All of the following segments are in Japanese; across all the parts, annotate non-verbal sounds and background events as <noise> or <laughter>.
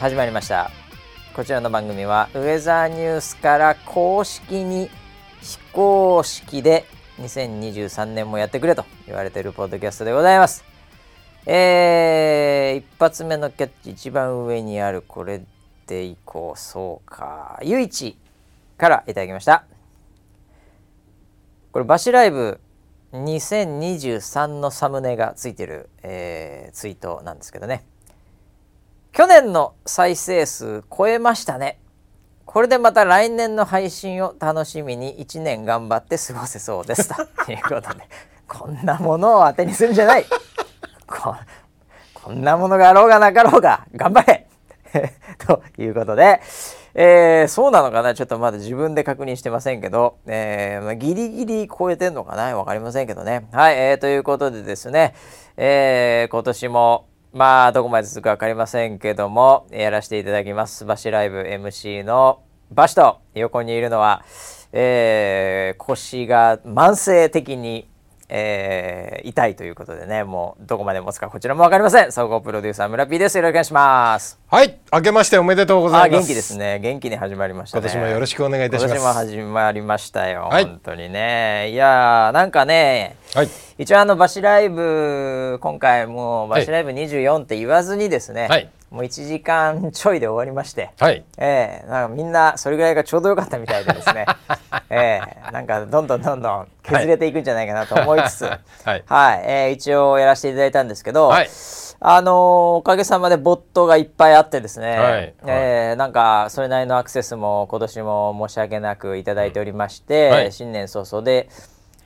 始まりました。こちらの番組はウェザーニュースから公式に非公式で2023年もやってくれと言われているポッドキャストでございます。えー、一発目のキャッチ一番上にあるこれでいこう。そうか。ゆいちからいただきました。これバシライブ2023のサムネがついてる、えー、ツイートなんですけどね。去年の再生数超えましたね。これでまた来年の配信を楽しみに1年頑張って過ごせそうです。ということでこんなものを当てにするんじゃない。ここんなものがあろうがなかろうが頑張れ。<laughs> ということで、えー、そうなのかな？ちょっとまだ自分で確認してませんけど、えーまあ、ギリギリ超えてんのかな？わかりませんけどね。はい、えー、ということでですね、えー、今年もまあどこまで続くか分かりませんけどもやらせていただきます。バシライブ MC のバシと横にいるのは、えー、腰が慢性的にえー、痛いということでねもうどこまで持つかこちらも分かりません。総合プロデューサー村 P です。よろしくお願いします。はい。明けましておめでとうございます。元気ですね。元気に始まりました、ね、今年もよろしくお願いいたします。今年も始まりましたよ、はい、本当にね。いやなんかね、はい、一応あのバシライブ今回もうバシライブ24って言わずにですね、はい。もう1時間ちょいで終わりまして、はい、えー、なんかみんなそれぐらいがちょうどよかったみたいでですね、<laughs> えー、なんかどんどんどんどん削れていくんじゃないかなと思いつつ、<laughs> はい、はい、えー、一応やらせていただいたんですけど、はい、あのー、おかげさまでボットがいっぱいあってですね、はい、えー、なんかそれなりのアクセスも今年も申し訳なくいただいておりまして、はい、新年早々で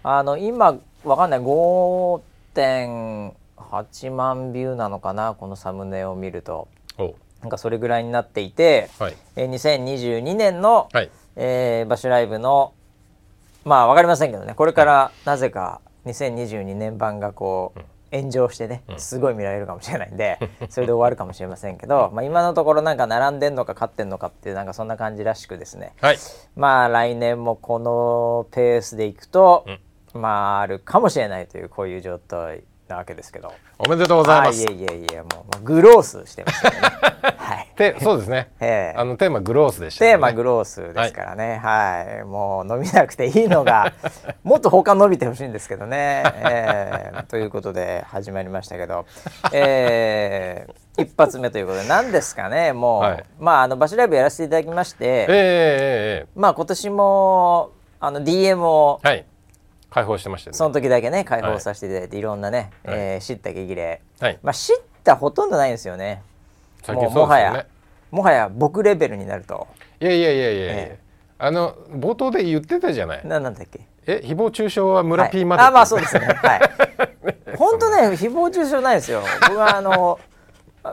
あの今わかんない。5点8万ビューなのかな？このサムネを見ると。なんかそれぐらいになっていて、はい、えー、2022年の、はい、えー、バッシュライブのまあ分かりませんけどね。これからなぜか2022年版がこう、炎上してねすごい見られるかもしれないんで、<laughs> それで終わるかもしれませんけど、まあ、今のところなんか並んでんのか勝ってんのかっていうなんかそんな感じらしくですね、はい、まあ来年もこのペースでいくと、うん、まああるかもしれないというこういう状態なわけですけど。おめでとうございます。いやいやいやもうグロースしてますよね。<laughs> はい。でそうですね、えー、あのテーマグロースでした、ね、テーマグロースですからね、はい、はい、もう伸びなくていいのが <laughs> もっと他伸びてほしいんですけどね、えー、ということで始まりましたけど、えー、一発目ということで何ですかね。もう、はい、まああのバシライブやらせていただきまして、えーえー、まあ今年もあの DM を、はい開放してましたね。その時だけね開放させていただいて、はい、いろんなね、はい、えー、知った激励、はい、まあ知ったほとんどないんですよね。もうもはやもはや僕レベルになると。いやいやいやいやいや、えー、あの冒頭で言ってたじゃない。ななんだっけ？え誹謗中傷は村 P まで、はい、あまあそうですね。はい。<laughs> 本当ね誹謗中傷ないですよ。僕はあの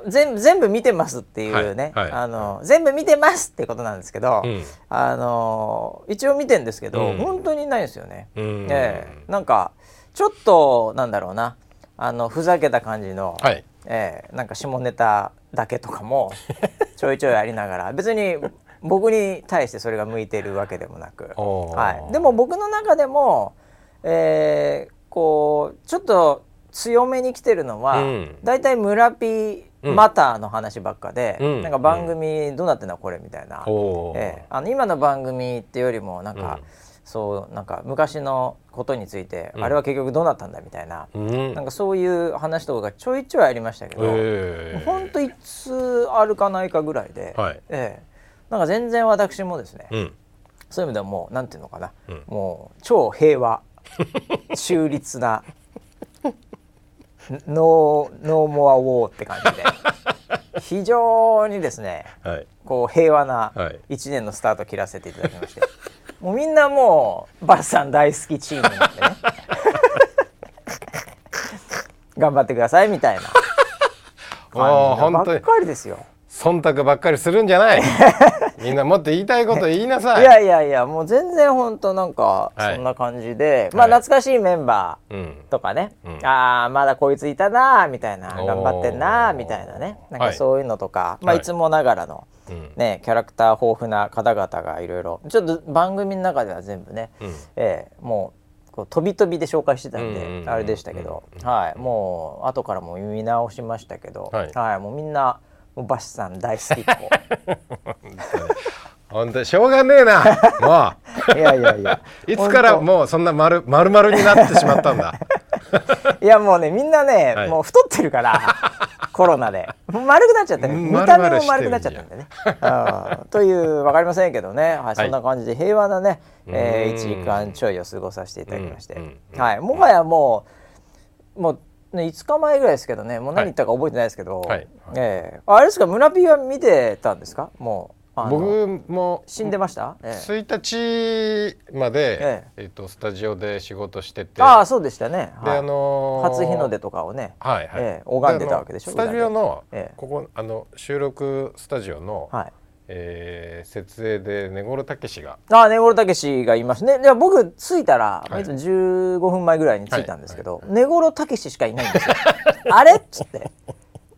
全全部見てますっていうね、はいはい、あの全部見てますってことなんですけど、うん、あの一応見てんですけど、うん、本当にないですよね。えー、なんかちょっとなんだろうな。あのふざけた感じの、はい、えー、なんか下ネタだけとかも <laughs> ちょいちょいありながら別に僕に対してそれが向いてるわけでもなく、はい、でも僕の中でも、えー、こうちょっと強めに来てるのは、うん、だいたい村ピーマターの話ばっかで、うん、なんか番組どうなってんのこれみたいな、うん、えー、あの今の番組ってよりもなんか、うん、そうなんか昔のことについて、あれは結局どうなったんだみたいな、なんかそういう話とかがちょいちょいありましたけど、えー、ほんといつあるかないかぐらいで、はい、えー、なんか全然私もですね、そういう意味ではもうなんていうのかな、もう超平和 <laughs> 中立なノーノーモアウォーって感じで。<laughs> 非常にですね、はい、こう平和な1年のスタートを切らせていただきまして、はい、もうみんなもうバスさん大好きチームなんでね。<laughs> 頑張ってくださいみたいな。<laughs> 感じばっかりですよ。忖度ばっかりするんじゃない。<laughs> みんなもっと言いたいこと言いなさい。いやいやいやもう全然本当なんかそんな感じで、はい、まあ懐かしいメンバーとかね、うん、ああまだこいついたなみたいな頑張ってんなみたいなね。なんかそういうのとか、はい、まあい。つもながらの、ね、キャラクター豊富な方々がいろいろ。ちょっと番組の中では全部ね、うん、えー、もうこう飛び飛びで紹介してたんであれでしたけど、はい、もう後からも見直しましたけど、はい、はい、もうみんなもうバシさん大好きっ子。<laughs> 本当にしょうがねえな。<laughs> もう。いやいやいや。<laughs> いつからもうそんな丸丸々になってしまったんだ。いやもうねみんなね、はい、もう太ってるからコロナで。丸くなっちゃって、ね、見た目も丸くなっちゃったんでね。という分かりませんけどね、はい、そんな感じで平和なね、えー、1時間ちょいを過ごさせていただきまして、はい、もはやもうもうね、5日前ぐらいですけどねもう何言ったか覚えてないですけど、はい、えー、あれですか村ピーは見てたんですか？もう僕も死んでました、ええ、1日まで、ええ。えー、とスタジオで仕事してて。ああそうでしたね、はい、であのー、初日の出とかをね、はいはい。えー、拝んでたわけでしょ？スタジオの、ええ、ここあの収録スタジオの、はいえー、設営で根室たけしが。あ根室たけしがいますね。で僕着いたら、はい、15分前ぐらいに着いたんですけど、根室たけししかいないんですよ。<laughs> あれ？っつって。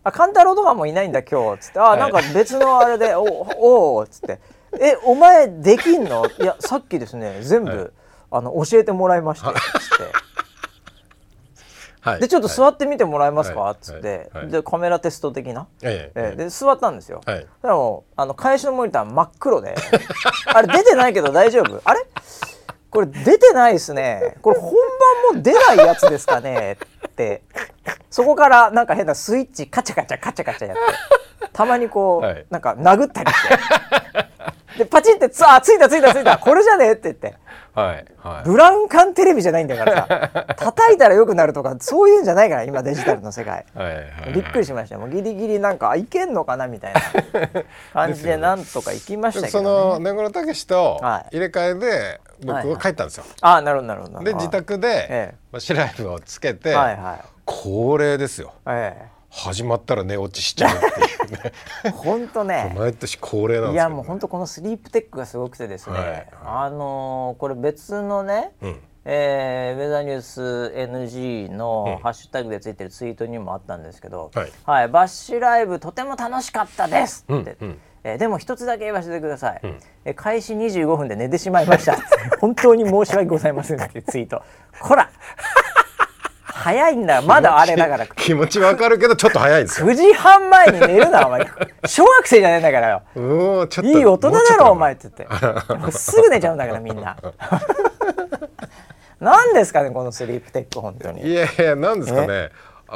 あ勘太郎とかもいないんだ今日」つって「あなんか別のあれでおおお」っつって「えお前できんの？いやさっきですね全部、はい、あの教えてもらいまして」つって。はい、でちょっと座ってみてもらえますか、はい、っつって、はい、でカメラテスト的な、ええで座ったんですよ、はい、でもあの返しのモニター真っ黒で。<laughs> あれ出てないけど大丈夫？あれ？これ出てないですね。これ本番も出ないやつですかね？って。そこからなんか変なスイッチカチャカチャカチャカチャやって。たまにこう、はい、なんか殴ったりしてでパチンってつあついたついたついた。<laughs> これじゃねえって言って、はいはい、ブラウン管テレビじゃないんだからさ。<laughs> 叩いたらよくなるとかそういうんじゃないから今デジタルの世界、はいはい。はい、びっくりしましたもうギリギリなんかいけんのかなみたいな。感じでなんとか行きましたけど、ね、その根室武と入れ替えで僕は帰ったんですよ、はいはい、あなるほどなるほど。で自宅で、ええ。まあ、シライブをつけて、はいはい、恒例ですよ、ええ、始まったら寝落ちしちゃうっていうね。<laughs> 本当ね。毎年恒例なんです、ね、いやもう本当このスリープテックがすごくてですね、はい。はい、あのー、これ別のね、うん。えー、ウェザーニュース NG のハッシュタグでついてるツイートにもあったんですけど「はい、はい、バッシュライブとても楽しかったです」って、うんうん。えー、でも一つだけ言わせてください、うん、え開始25分で寝てしまいました。本当に申し訳ございませんってツイート。こら早いんだまだあれだから。気持ちわかるけどちょっと早いですよ。9時半前に寝るなお前。小学生じゃねえんだからよ。いい大人だろお前って言って。すぐ寝ちゃうんだからみんな。<laughs> 何ですかねこのスリープテック本当に。いやいや何ですかね。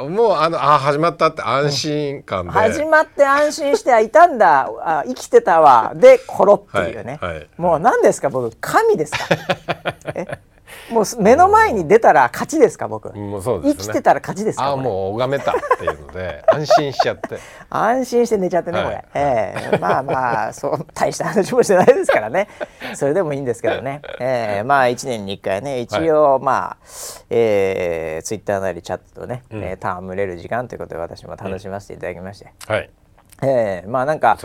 もうあのあ始まったって安心感で、始まって安心していたんだ。あ生きてたわ。でコロっていうね、はいはい、もう何ですか僕神ですか？<laughs> え？もう目の前に出たら勝ちですか僕。もうそうです、ね、生きてたら勝ちですかあもう拝めたっていうので <laughs> 安心しちゃって。安心して寝ちゃってね、はい、これ、えー、まあまあそう大した話もしてないですからね。<laughs> それでもいいんですけどね、えー、まあ1年に1回ね一応、はい、まあ、えー、ツイッターなりチャットね、うん、えー、戯れる時間ということで私も楽しませていただきまして、うん、はい。えー、まあなんか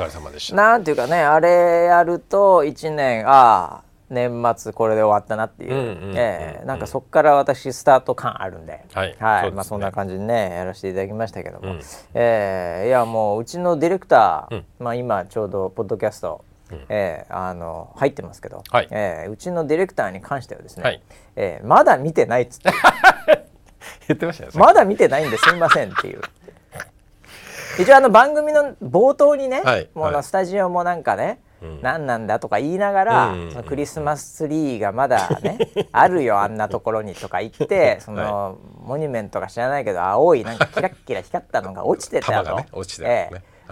なんていうかねあれやると1年ああ年末これで終わったなっていう、えなんかそこから私スタート感あるんで、はい、はい。ね、まあそんな感じでねやらせていただきましたけども、うん、えー、いやもううちのディレクター、うん、まあ今ちょうどポッドキャストうん、えー、あの入ってますけど、はい、えー、うちのディレクターに関してはですね、はい、えー、まだ見てないっつって。<laughs> 言ってましたねまだ見てないんですみませんっていう。<laughs> 一応あの番組の冒頭にね、はい、もうスタジオもなんかね、何なんだとか言いながら、そのクリスマスツリーがまだね <laughs> あるよあんなところにとか言ってその、はい、モニュメントか知らないけど青いなんかキラッキラ光ったのが落ちてたと。ね、落ち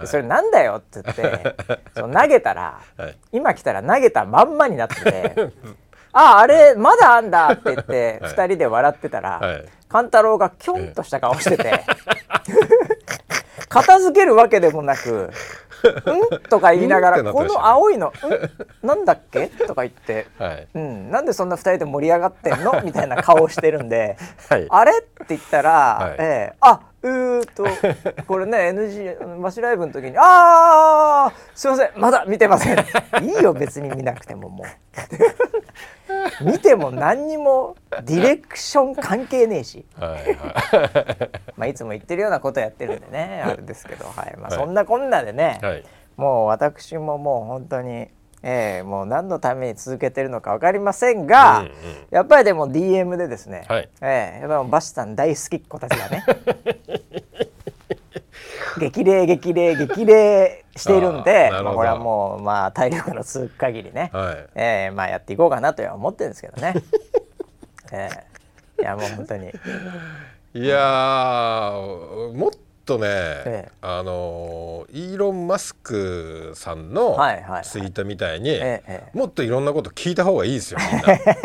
それなんだよって言って <laughs> その投げたら、はい、今来たら投げたまんまになってて <laughs> ああれまだあんだって言って2人で笑ってたら、はい、勘太郎がキョンとした顔してて片付けるわけでもなくうん？とか言いながら、この青いの、うん？なんだっけ？とか言って、はい、うん、なんでそんな2人で盛り上がってんの？みたいな顔してるんで、はい、あれ？って言ったら、はい、えー、あうーとこれね NG マシライブの時に「ああすいません。まだ見てません」いいよ別に見なくてももう <laughs> 見ても何にもディレクション関係ねえし、はいはい。まあ、いつも言ってるようなことやってるんでねあれですけど、はい。まあ、そんなこんなでね、はい、もう私ももう本当に。えー、もう何のために続けてるのか分かりませんが、うんうん、やっぱりでも DM でですね、はい、えー、やっぱバシさん大好きっ子たちがね <laughs> 激励激励激励しているんでまあ、これはもうまあ体力の続く限りね、はい、えー、まあやっていこうかなとは思ってるんですけどね。<laughs> えー、いやもう本当に。いやもっとね、ええ、あのイーロン・マスクさんのツイートみたいに、もっといろんなこと聞いた方がいいですよ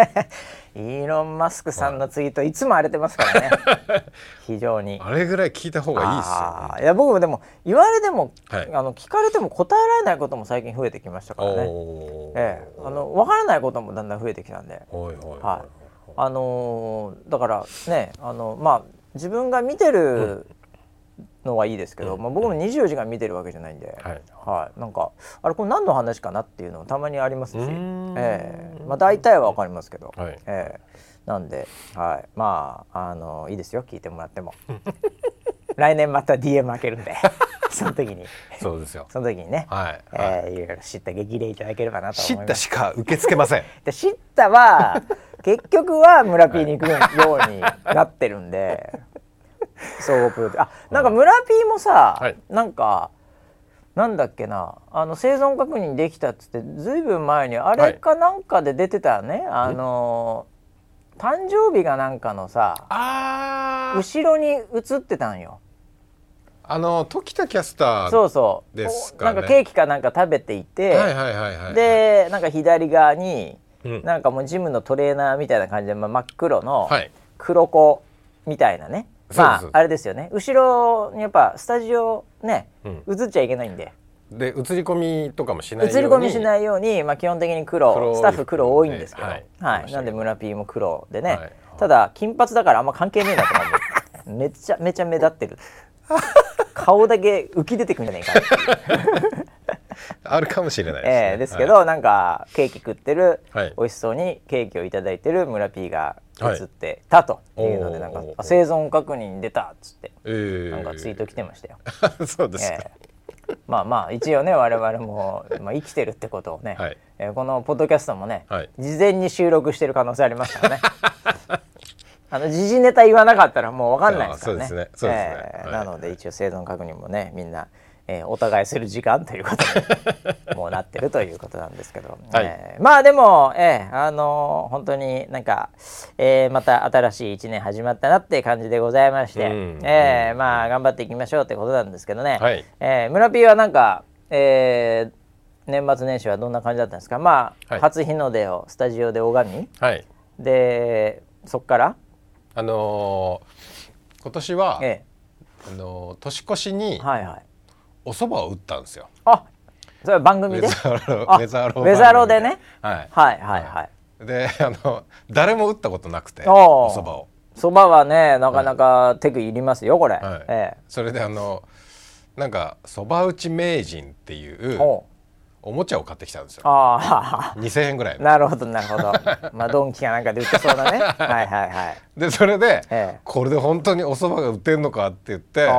<laughs> イーロン・マスクさんのツイート、い、つも荒れてますからね。<laughs> 非常に。あれぐらい聞いた方がいいですよ、いや僕もでも言われても、はい、あの聞かれても答えられないことも最近増えてきましたからね、ええ、あの分からないこともだんだん増えてきたんで、はいはいはい、あのー、だからねあのまあ自分が見てるのはいいですけど、うん、まあ、僕も24時間見てるわけじゃないんで、はい、はい、なんかあれこれ何の話かなっていうのたまにありますし、えー、まあ、大体は分かりますけど、はい、えー、なんで、はい、まああのいいですよ聞いてもらっても。<laughs> 来年また DM 開けるんで <laughs> その時に。そうですよ。その時にね、はい。えー、いろいろ知った激励いただければなと思います。知ったしか受け付けません。<laughs> で知ったは結局は村 P に行くようになってるんで総合プロあなんか村 P もさ、はい、なんかなんだっけなあの生存確認できたっつってずいぶん前にあれかなんかで出てたね、はい、あの誕生日がなんかのさ後ろに映ってたんよ。あの時田キャスターそうそう。ですか、ね、なんかケーキかなんか食べていて、でなんか左側に、うん、なんかもうジムのトレーナーみたいな感じで、まあ、真っ黒の黒子みたいなね、まああれですよね。後ろにやっぱスタジオね、映っちゃいけないんで。で映り込みとかもしないように。映り込みしないように、まあ、基本的に黒スタッフ黒多いんですけど、はい、はい、なんで村 P も黒でね、はい、ただ金髪だからあんま関係ねえなと思う。めちゃめちゃ目立ってる。顔だけ浮き出てくんじゃねえか <laughs> あるかもしれないです、ね、えー、ですけど、はい、なんかケーキ食ってる、はい、美味しそうにケーキを頂いてる村 P が映ってたというので、なんか生存確認出たっつって、えー、なんかツイート来てましたよ。<laughs> そうですえー、まあまあ一応ね我々も、まあ、生きてるってことをね、はい、えー、このポッドキャストもね、はい、事前に収録してる可能性ありますからね。<laughs> あの時事ネタ言わなかったらもう分かんないですからね。そうですね。ね。えー、なので一応生存確認もねみんなえー、お互いする時間ということにもうなってるということなんですけど、<laughs> はい、えー、まあでも、えー、あのー、本当になんか、えー、また新しい1年始まったなって感じでございまして、うん、えー、まあ頑張っていきましょうってことなんですけどね、はい、えー、村 P はなんか、えー、年末年始はどんな感じだったんですか？まあ、はい、初日の出をスタジオで拝み、はい、でそっから？あのー、今年は、ええ。あのー、年越しに、はいはい、お蕎麦を打ったんですよ。あ、それは番組で？ウェザロウェザロでね。はい、はい、はい、はい。で、あの誰も打ったことなくて、お蕎麦を。蕎麦はね、なかなか手具いりますよ、これ。はい。ええ、それであのなんか蕎麦打ち名人っていう。おもちゃを買ってきたんですよ。ああ、<laughs> 2000円ぐらい。なるほどなるほど。まあドンキかなんかで売ってそうだね。<laughs> はいはいはい。でそれで、ええ、これで本当にお蕎麦が売ってんのかって言って、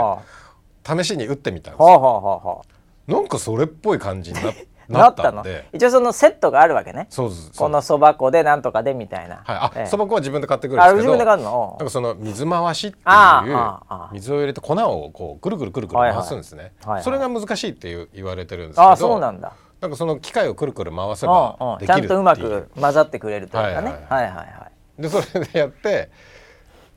試しに打ってみたんですよ。はあはあはあ、なんかそれっぽい感じにな <laughs> なったの？一応そのセットがあるわけね。そうですこのそば粉でなんとかでみたいな。はい。あそば粉は自分で買ってくるんですけど。自分で買うの？なんかその水回しっていう水を入れて粉をこうぐるぐるぐるぐる回すんですね、それが難しいって言われてるんですけどあそうなんだ。なんかその機械をくるくる回せばできるちゃんとうまく混ざってくれるというかね。はいはいはい。でそれでやって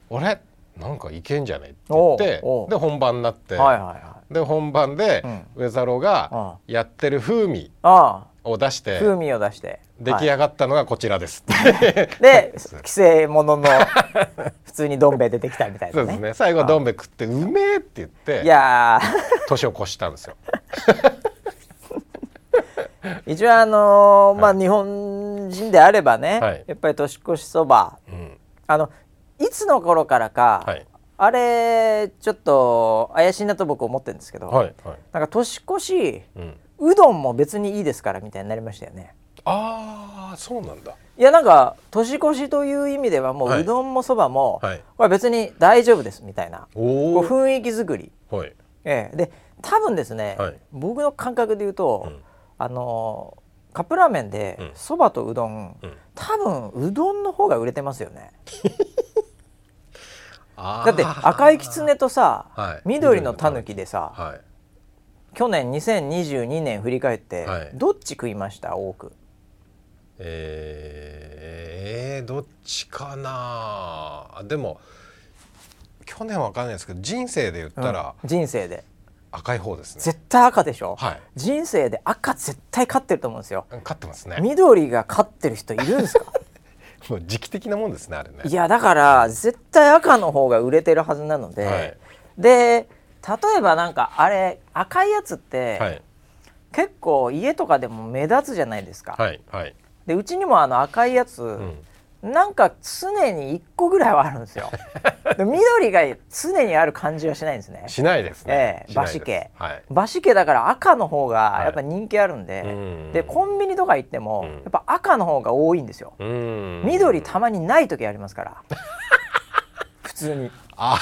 俺なんかいけんじゃねって言ってで本番になって、はいはいはい、で本番で、うん、ウェザロがやってる風味を出して風味を出して。出来上がったのがこちらです、はい、で <laughs> 既製ものの普通にどん兵衛出てきたみたいな、ね、そうですね。最後どん兵衛食ってうめえって言っていや年を越したんですよ。<laughs> 一応あのー、まあ、日本人であればね、はい、やっぱり年越しそば、うん、あのいつの頃からか、はい、あれちょっと怪しいなと僕思ってるんですけど、はいはい、なんか年越し、うん、うどんも別にいいですからみたいになりましたよね。ああそうなんだ。いやなんか年越しという意味ではもう、うどんもそばも、はい、これ別に大丈夫ですみたいなこう雰囲気作り、はい。ええ、で多分ですね、はい、僕の感覚で言うと、うん、あのカップラーメンでそば、とうどん、うん、多分うどんの方が売れてますよね。<laughs> だって赤いキツネとさ、はい、緑のタヌキでさ、はい、去年2022年振り返って、はい、どっち食いました？多く。えー、どっちかな？でも去年は分かんないですけど人生で言ったら、うん、人生で。赤い方ですね。絶対赤でしょ、はい、人生で赤絶対勝ってると思うんですよ。勝ってますね。緑が勝ってる人いるんですか？もう時期的なもんですねあれね。いやだから絶対赤の方が売れてるはずなので、はい、で例えばなんかあれ赤いやつって、はい、結構家とかでも目立つじゃないですか、はいはい、でうちにもあの赤いやつ、うんなんか常に1個ぐらいはあるんですよ。<laughs> 緑が常にある感じはしないんですね。しないですね、えー、バシケ、はい、バシケだから赤の方がやっぱ人気あるんで、はい、でコンビニとか行っても、やっぱ赤の方が多いんですよ。緑たまにない時ありますから。<laughs> 普通にあ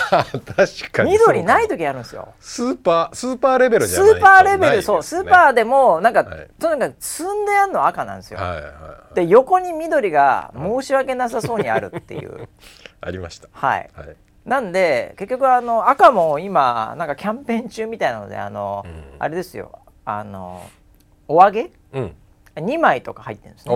確かに緑ない時あるんですよ。スーパースーパーレベルじゃないスーパーレベル、ね、そう。スーパーでもなんか、はい、とにかく積んであるの赤なんですよ、はいはいはい、で横に緑が申し訳なさそうにあるっていう、<laughs> ありました。はい、はい、なんで結局あの赤も今なんかキャンペーン中みたいなのであの、うん、あれですよ。あのお揚げ、うん2枚とか入ってるんですね。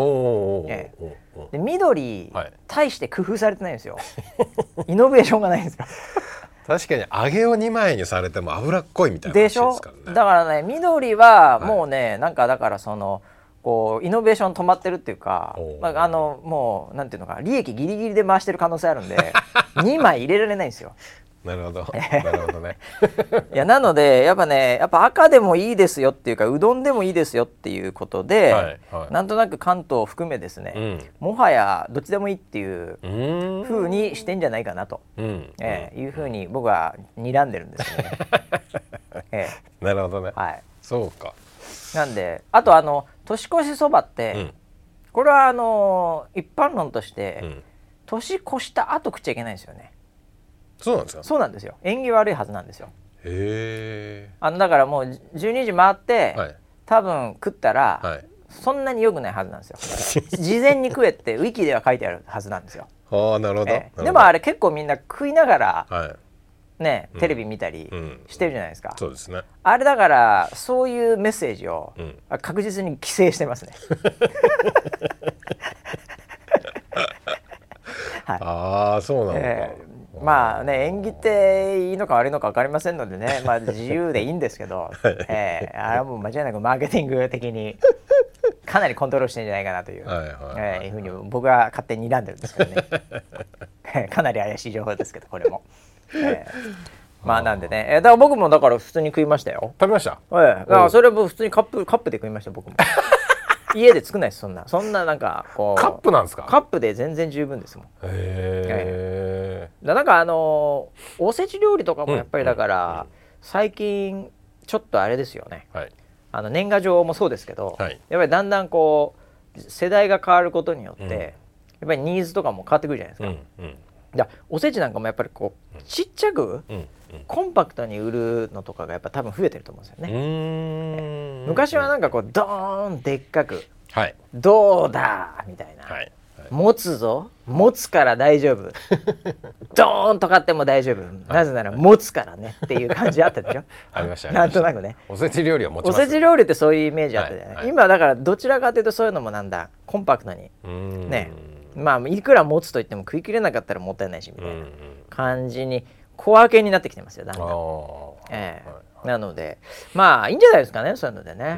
ええ、で緑、はい、大して工夫されてないんですよ。<laughs> イノベーションがないんですよ。<laughs> 確かに揚げを2枚にされても脂っこいみたいなでしょ？だからね緑はもうね、はい、なんかだからそのこうイノベーション止まってるっていうか、まあ、あのもうなんていうのか利益ギリギリで回してる可能性あるんで2枚入れられないんですよ。なるほど。<laughs> なるほどね。いやなのでやっぱねやっぱ赤でもいいですよっていうかうどんでもいいですよっていうことで、はいはい、なんとなく関東を含めですね、うん、もはやどっちでもいいっていうふうにしてんじゃないかなと、うん、えー、いうふうに僕は睨んでるんですね。<laughs> えー、なるほどね。はい。そうか。なんであとあの年越しそばって、うん、これはあの一般論として、年越した後食っちゃいけないんですよね。そうなんですか？そうなんですよ。縁起悪いはずなんですよ。へえあのだからもう12時回って、はい、多分食ったら、はい、そんなに良くないはずなんですよ。事前に食えって <laughs> ウィキでは書いてあるはずなんですよ。ああなるほど、えー、でもあれ結構みんな食いながら、はい、ねテレビ見たりしてるじゃないですか、うんうん、そうですね。あれだからそういうメッセージを確実に規制してますね、<laughs> はい、ああそうなのか、えーまあね縁起っていいのか悪いのか分かりませんのでね、<laughs> まあ、自由でいいんですけど、えー、あれはもう間違いなくマーケティング的に <laughs> かなりコントロールしてるんじゃないかなという、はいはいえー、いうふうに僕は勝手に睨んでるんですけどね。<laughs> かなり怪しい情報ですけどこれも。えーまあなんでね、えー、だから僕もだから普通に食いましたよ。食べました？ええ。ー、だからそれも普通にカップカップで食いました僕も。家で作んないですそんな。そんななんかこう。カップなんですか？カップで全然十分ですもん。へえー、なんかあのおせち料理とかもやっぱりだから、最近ちょっとあれですよね、はい、あの年賀状もそうですけど、はい、やっぱりだんだんこう世代が変わることによって、うん、やっぱりニーズとかも変わってくるじゃないですか、うんうん。おせちなんかもやっぱりこうちっちゃく、うんコンパクトに売るのとかがやっぱ多分増えてると思うんですよね。昔はなんかこうドーンでっかく、はい、どうだみたいな、はい、持つぞ。持つから大丈夫。<laughs> ドーンと買っても大丈夫、なぜなら持つからねっていう感じあったでしょ？<laughs> ありましたなんとなくね。おせち料理は持ちおせち料理ってそういうイメージあったじゃない、はい、今だからどちらかというとそういうのもなんだ。コンパクトに。ね。まあいくら持つと言っても食い切れなかったらもったいないしみたいな感じに小分けになってきてますよだんだん。えー、なのでまあいいんじゃないですかねそういうのでね、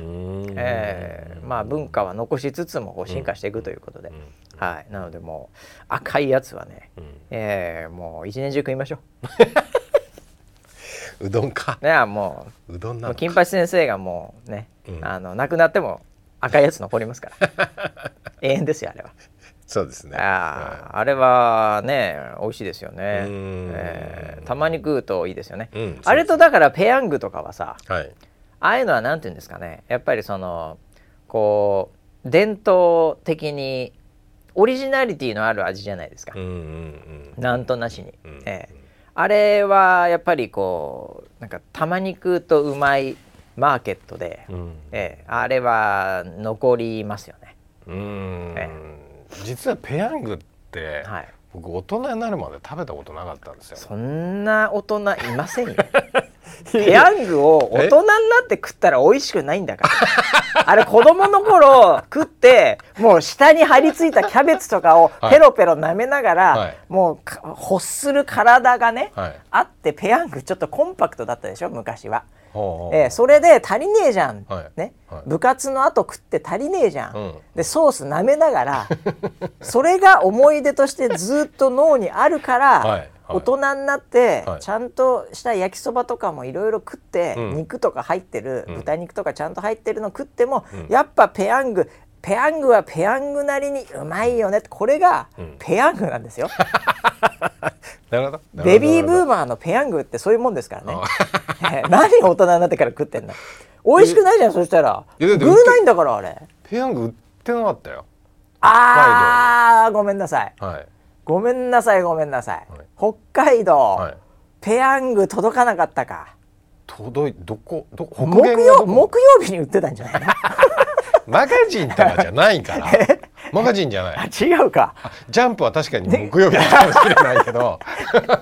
えー、まあ文化は残しつつもこう進化していくということで、はい、なのでもう赤いやつはね、うん、えー、もう一年中食いましょう。<laughs> うどんか。ねもううどんな金八先生がもうね、うん、あの亡くなっても赤いやつ残りますから。<laughs> 永遠ですよあれは。そうですね。あ,、あれはね美味しいですよね、えー、たまに食うといいですよね、うん、あれとだからペヤングとかはさ、はい、ああいうのはなんていうんですかね。やっぱりそのこう伝統的にオリジナリティのある味じゃないですか、うんうんうん、なんとなしに、うんうん、えー、あれはやっぱりこうなんかたまに食うとうまいマーケットで、うん、えー、あれは残りますよね。うん、えー実はペヤングって、はい、僕大人になるまで食べたことなかったんですよ。そんな大人いませんよ。<laughs> ペヤングを大人になって食ったら美味しくないんだから。あれ子供の頃食ってもう下に張り付いたキャベツとかをペロペロ舐めながら、はい、もう欲する体がね、はい、あってペヤングちょっとコンパクトだったでしょ昔は。えー、それで足りねえじゃん、はい、ね、はい、部活の後食って足りねえじゃん、うん、でソース舐めながら <laughs> それが思い出としてずっと脳にあるから、はい、大人になってちゃんとした焼きそばとかもいろいろ食って、肉とか入ってる、豚肉とかちゃんと入ってるの食っても、やっぱペヤングペヤングはペヤングなりにうまいよねこれがペヤングなんですよ。<laughs> なるほどベビーブーマーのペヤングってそういうもんですからね。<laughs> 何大人になってから食ってんだ。美味しくないじゃんそしたら。食うないんだからあれ。ペヤング売ってなかったよ。ああごめんなさい。はいごめんなさいごめんなさい、はい、北海道、はい、ペヤング届かなかったか届いどこど木曜木曜日に売ってたんじゃない？の <laughs> マガジンとかじゃないから。<laughs> マガジンじゃない。違うか。ジャンプは確かに木曜日かもしれないけど。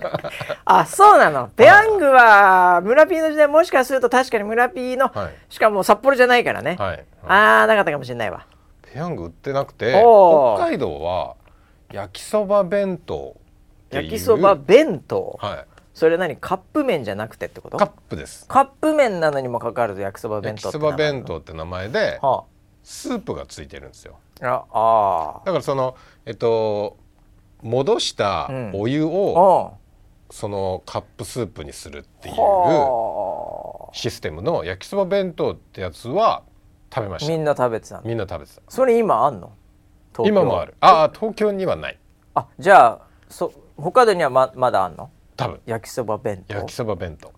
<laughs> あそうなの。ペヤングは村ピーの時代もしかすると確かに村ピーの、はい、しかも札幌じゃないからね、はい。はい、ああなかったかもしれないわ。ペヤング売ってなくて北海道は焼きそば弁当焼きそば弁当？はいそれ何？カップ麺じゃなくてってこと？カップです。カップ麺なのにもかかわらず焼きそば弁当焼きそば弁当って名前で、はあ、スープがついてるんですよ。ああだからそのえっと戻したお湯を、うん、そのカップスープにするっていうシステムの焼きそば弁当ってやつは食べました。みんな食べてたみんな食べてた。それ今あんの？今もある。ああ東京にはない。あじゃあそ他でにはままだあんの？多分。焼きそば弁当。焼きそば弁当。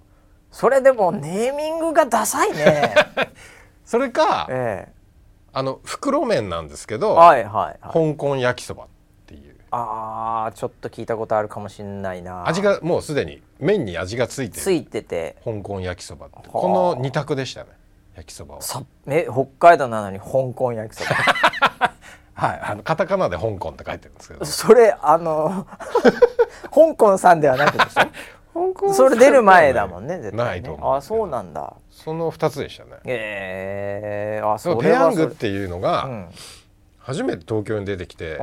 それでもネーミングがダサいね。<laughs> それか、ええ、あの袋麺なんですけど、はいはいはい、香港焼きそばっていう。あーちょっと聞いたことあるかもしれないな。味がもうすでに麺に味がついてついてて。香港焼きそばってこの二択でしたね焼きそばは。え北海道なのに香港焼きそば <laughs> はい、あのカタカナで香港って書いてるんですけど。<laughs> それあの香港さんではなくでしょ？<laughs> 香港それ出る前だもんね。絶対ねないと思う。あ、そうなんだ。その二つでしたね。ええー、あ、そう。ペヤングっていうのが、うん、初めて東京に出てきて、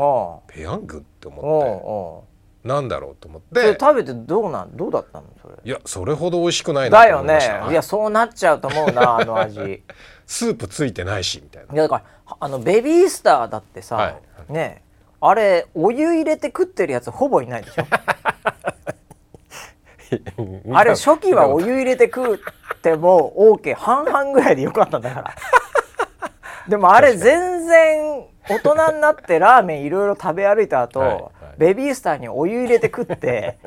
ペヤングって思って。なんだろうと思って食べてどうなんどうだったのそれ？いやそれほど美味しくないなだよねいやそうなっちゃうと思うなあの味 <laughs> スープついてないしみたいないやだからあのベビースターだってさ、はい、ねあれお湯入れて食ってるやつほぼいないでしょ？<laughs> あれ初期はお湯入れて食っても OK 半々ぐらいでよかったんだから。<laughs> でもあれ全然大人になってラーメンいろいろ食べ歩いた後、はいはい、ベビースターにお湯入れて食って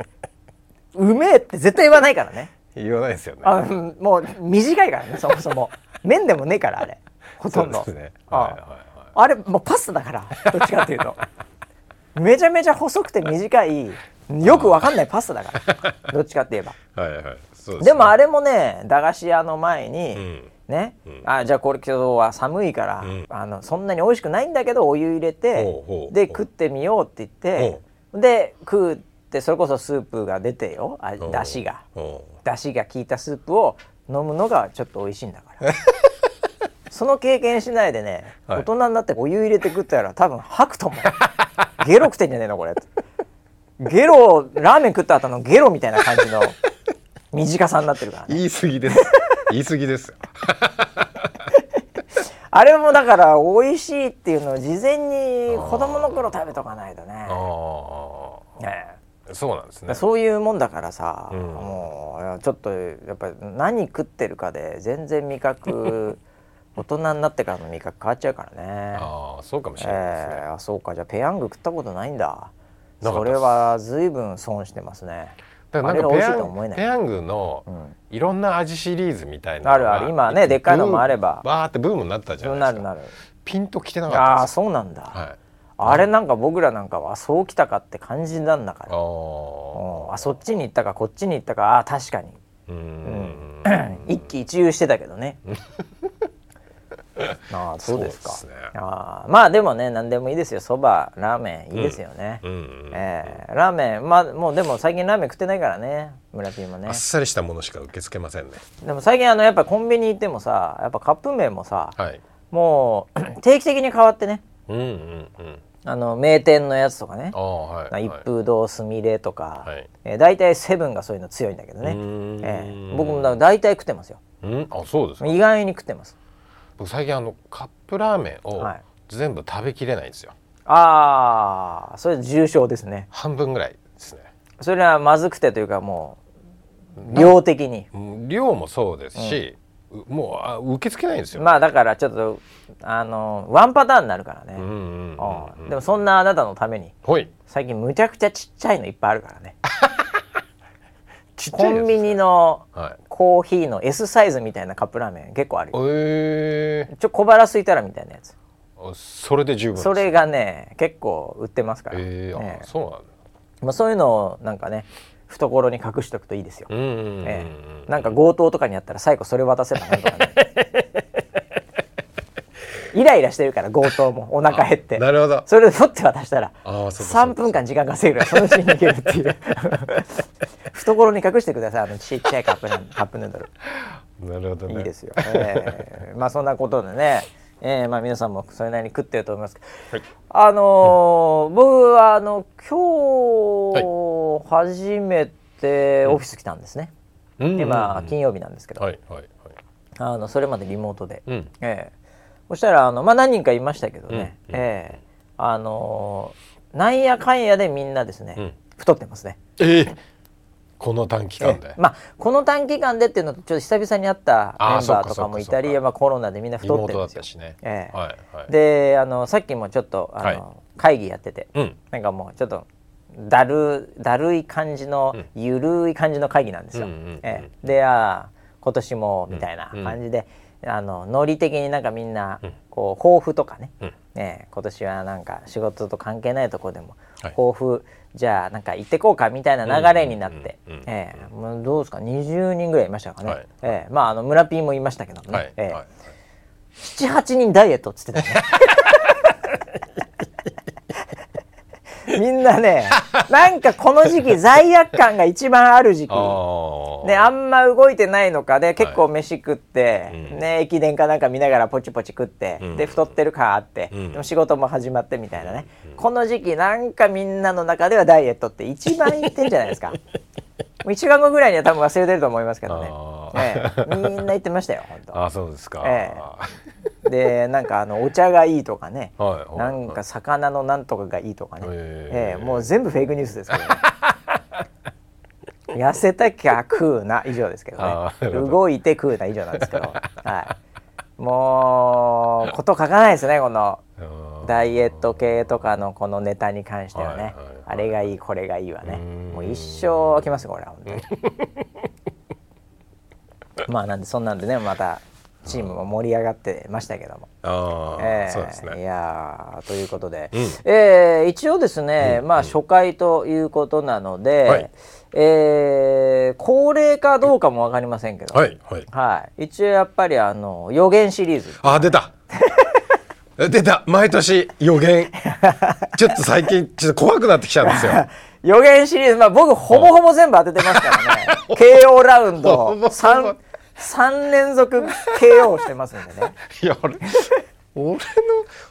うめえって絶対言わないからね。言わないですよね。あもう短いからねそもそも。麺でもねえからあれほとんど、あ。れもうパスタだから <laughs> どっちかっていうと。めちゃめちゃ細くて短いよくわかんないパスタだから <laughs> どっちかって言えば。はいはい。で、ね,、でもあれもね駄菓子屋の前に、うん。ね、うん、あじゃあこれ今日は寒いから、うん、あのそんなに美味しくないんだけどお湯入れてで食ってみようって言ってで食うってそれこそスープが出てよあだしが。だしが効いたスープを飲むのがちょっと美味しいんだから <laughs> その経験しないでね、はい、大人になってお湯入れて食ったら多分吐くと思う。ゲロ食ってんじゃねえのこれ。ゲロラーメン食った後のゲロみたいな感じの短さになってるから、ね、言い過ぎです。言い過ぎです。よ <laughs> あれもだから美味しいっていうのを事前に子供の頃食べとかないとね。ね。そうなんですね。そういうもんだからさ、うん、もうちょっとやっぱり何食ってるかで全然味覚大人になってからの味覚変わっちゃうからね。ああ、そうかもしれないですね。えー、あ、そうか。じゃあペヤング食ったことないんだ。それは随分損してますね。だからなんかペヤンペヤングのいろんな味シリーズみたいなあるある。今ねでっかいのもあれば。バーってブームになったじゃないですか。なるなるピンときてなかったああそうなんだ、はい、あれなんか僕らなんかはそうきたかって感じなんだからああそっちに行ったかこっちに行ったか。ああ確かに。うん、<clears throat> 一喜一憂してたけどね <laughs> ああ <laughs> そうですか。す、ね、あまあでもね何でもいいですよ。そばラーメンいいですよね、うん、えー、ラーメンまあもうでも最近ラーメン食ってないからね村ピーもね。あっさりしたものしか受け付けませんね。でも最近あのやっぱコンビニ行ってもさやっぱカップ麺もさ、はい、もう <clears throat> 定期的に変わってね。うんうんうん。あの名店のやつとかね、はい、一風堂すみれとか、はい、えー、大体セブンがそういうの強いんだけどね、えー、僕も大体食ってますよ。うん？あそうです意外に食ってます僕最近あのカップラーメンを全部食べきれないんですよ、はい、ああそれ重症ですね。半分ぐらいですね。それはまずくてというかもう量的に。量もそうですし、もうあ受け付けないんですよ。まあだからちょっとあのワンパターンになるからね。でもそんなあなたのために最近むちゃくちゃちっちゃいのいっぱいあるからね。<laughs> コンビニのコーヒーの S サイズみたいなカップラーメン結構あるよ、えー、ちょ小腹すいたらみたいなやつ。それで十分それがね結構売ってますから、えー、ね、そうなんだ、まあ、そういうのをなんかね懐に隠しておくといいですよ、ええ、なんか強盗とかにあったら最後それ渡せばなんとかね <laughs> イライラしてるから強盗もお腹減って。なるほど。それで取って渡したら3分間時間稼ぐからそのうちに逃げるっていう。<laughs> 懐に隠してくださいあのちっちゃいカップカップヌードル。なるほど、ね、いいですよ、えー、まあそんなことでね。えー、まあ皆さんもそれなりに食ってると思いますはい、あのーうん、僕はあの今日初めてオフィス来たんですね、うん、今金曜日なんですけど、はいはいはい、あのそれまでリモートで、うん、えー、そしたらあの、まあ、何人かいましたけどね、うん、えー、あのー、なんやかんやでみんなですね、太ってますね。えーこの短期間で、まあ、この短期間でっていうのとちょっと久々に会ったメンバーとかもいたりまあ、コロナでみんな太ってるんですよ。ね。ええ。はいはい、であのさっきもちょっとあの、はい、会議やってて、うん、なんかもうちょっとだるだるい感じの、うん、ゆるい感じの会議なんですよ。ええ、であ今年もみたいな感じで、うん、あのノリ的になんかみんなこう抱負とかね、うん、え今年はなんか仕事と関係ないところでも抱負じゃあなんか行ってこうかみたいな流れになって、ええー、どうですか？20人ぐらいいましたかね、はい、えー、まああの村ピーもいましたけどね、はい、えーはい、78人ダイエットっつってたね <laughs> みんなねなんかこの時期罪悪感が一番ある時期。ね、あんま動いてないのかで結構飯食って、はい、ね、駅伝かなんか見ながらポチポチ食って、うん、で太ってる感あって、うん、でも仕事も始まってみたいなね、うん、この時期なんかみんなの中ではダイエットって一番言ってんじゃないですか。<laughs> 1時間後ぐらいには多分忘れてると思いますけどね、ええ、みんな言ってましたよ本当。あそうですか、ええ、でなんかあのお茶がいいとかね、はい、なんか魚のなんとかがいいとかね、ええもう全部フェイクニュースですけどね。<laughs> 痩せたきゃ食うな以上ですけどね。動いて食うな以上なんですけど、はい、もうこと書かないですねこのダイエット系とかのこのネタに関してはね、はいはいはい、あれがいいこれがいいわね。もう一生きますよこれは本当に。<laughs> まあなんでそんなんでねまたチームも盛り上がってましたけども。あえー、そうですね。いやということで、うん、えー、一応ですね、うん、まあ初回ということなので、はい、えー、高齢かどうかも分かりませんけど、はい、はい、はい、一応やっぱりあの予言シリーズ。あ出た。<laughs> 出た。毎年予言。ちょっと最近ちょっと怖くなってきちゃうんですよ。<laughs> 予言シリーズ。まあ僕ほぼほぼ全部当ててますからね。<laughs> KO ラウンド 3, 3連続 KO してますんでね。<laughs> いや俺 <laughs> 俺の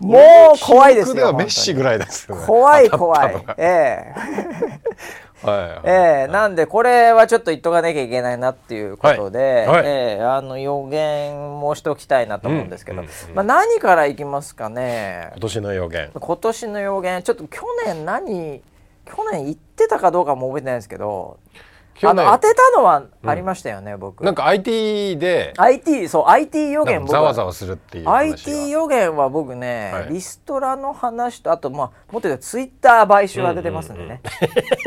もう怖いですよメッシぐらいです、ね、怖い怖い。ええ。<laughs> はいはい、えー、なんでこれはちょっと言っとかなきゃいけないなっていうことで、はい。はい、えー、あの予言もしておきたいなと思うんですけど、うんうんうん、まあ、何からいきますかね。今年の予言。今年の予言。ちょっと去年何去年言ってたかどうかも覚えてないんですけどあの当てたのはありましたよね、うん、僕。なんか IT で。IT そう IT 予言ざわざわするっていう IT 予言は僕ね、はい、リストラの話とあとまあもっと言うとツイッター買収は出てますんでね、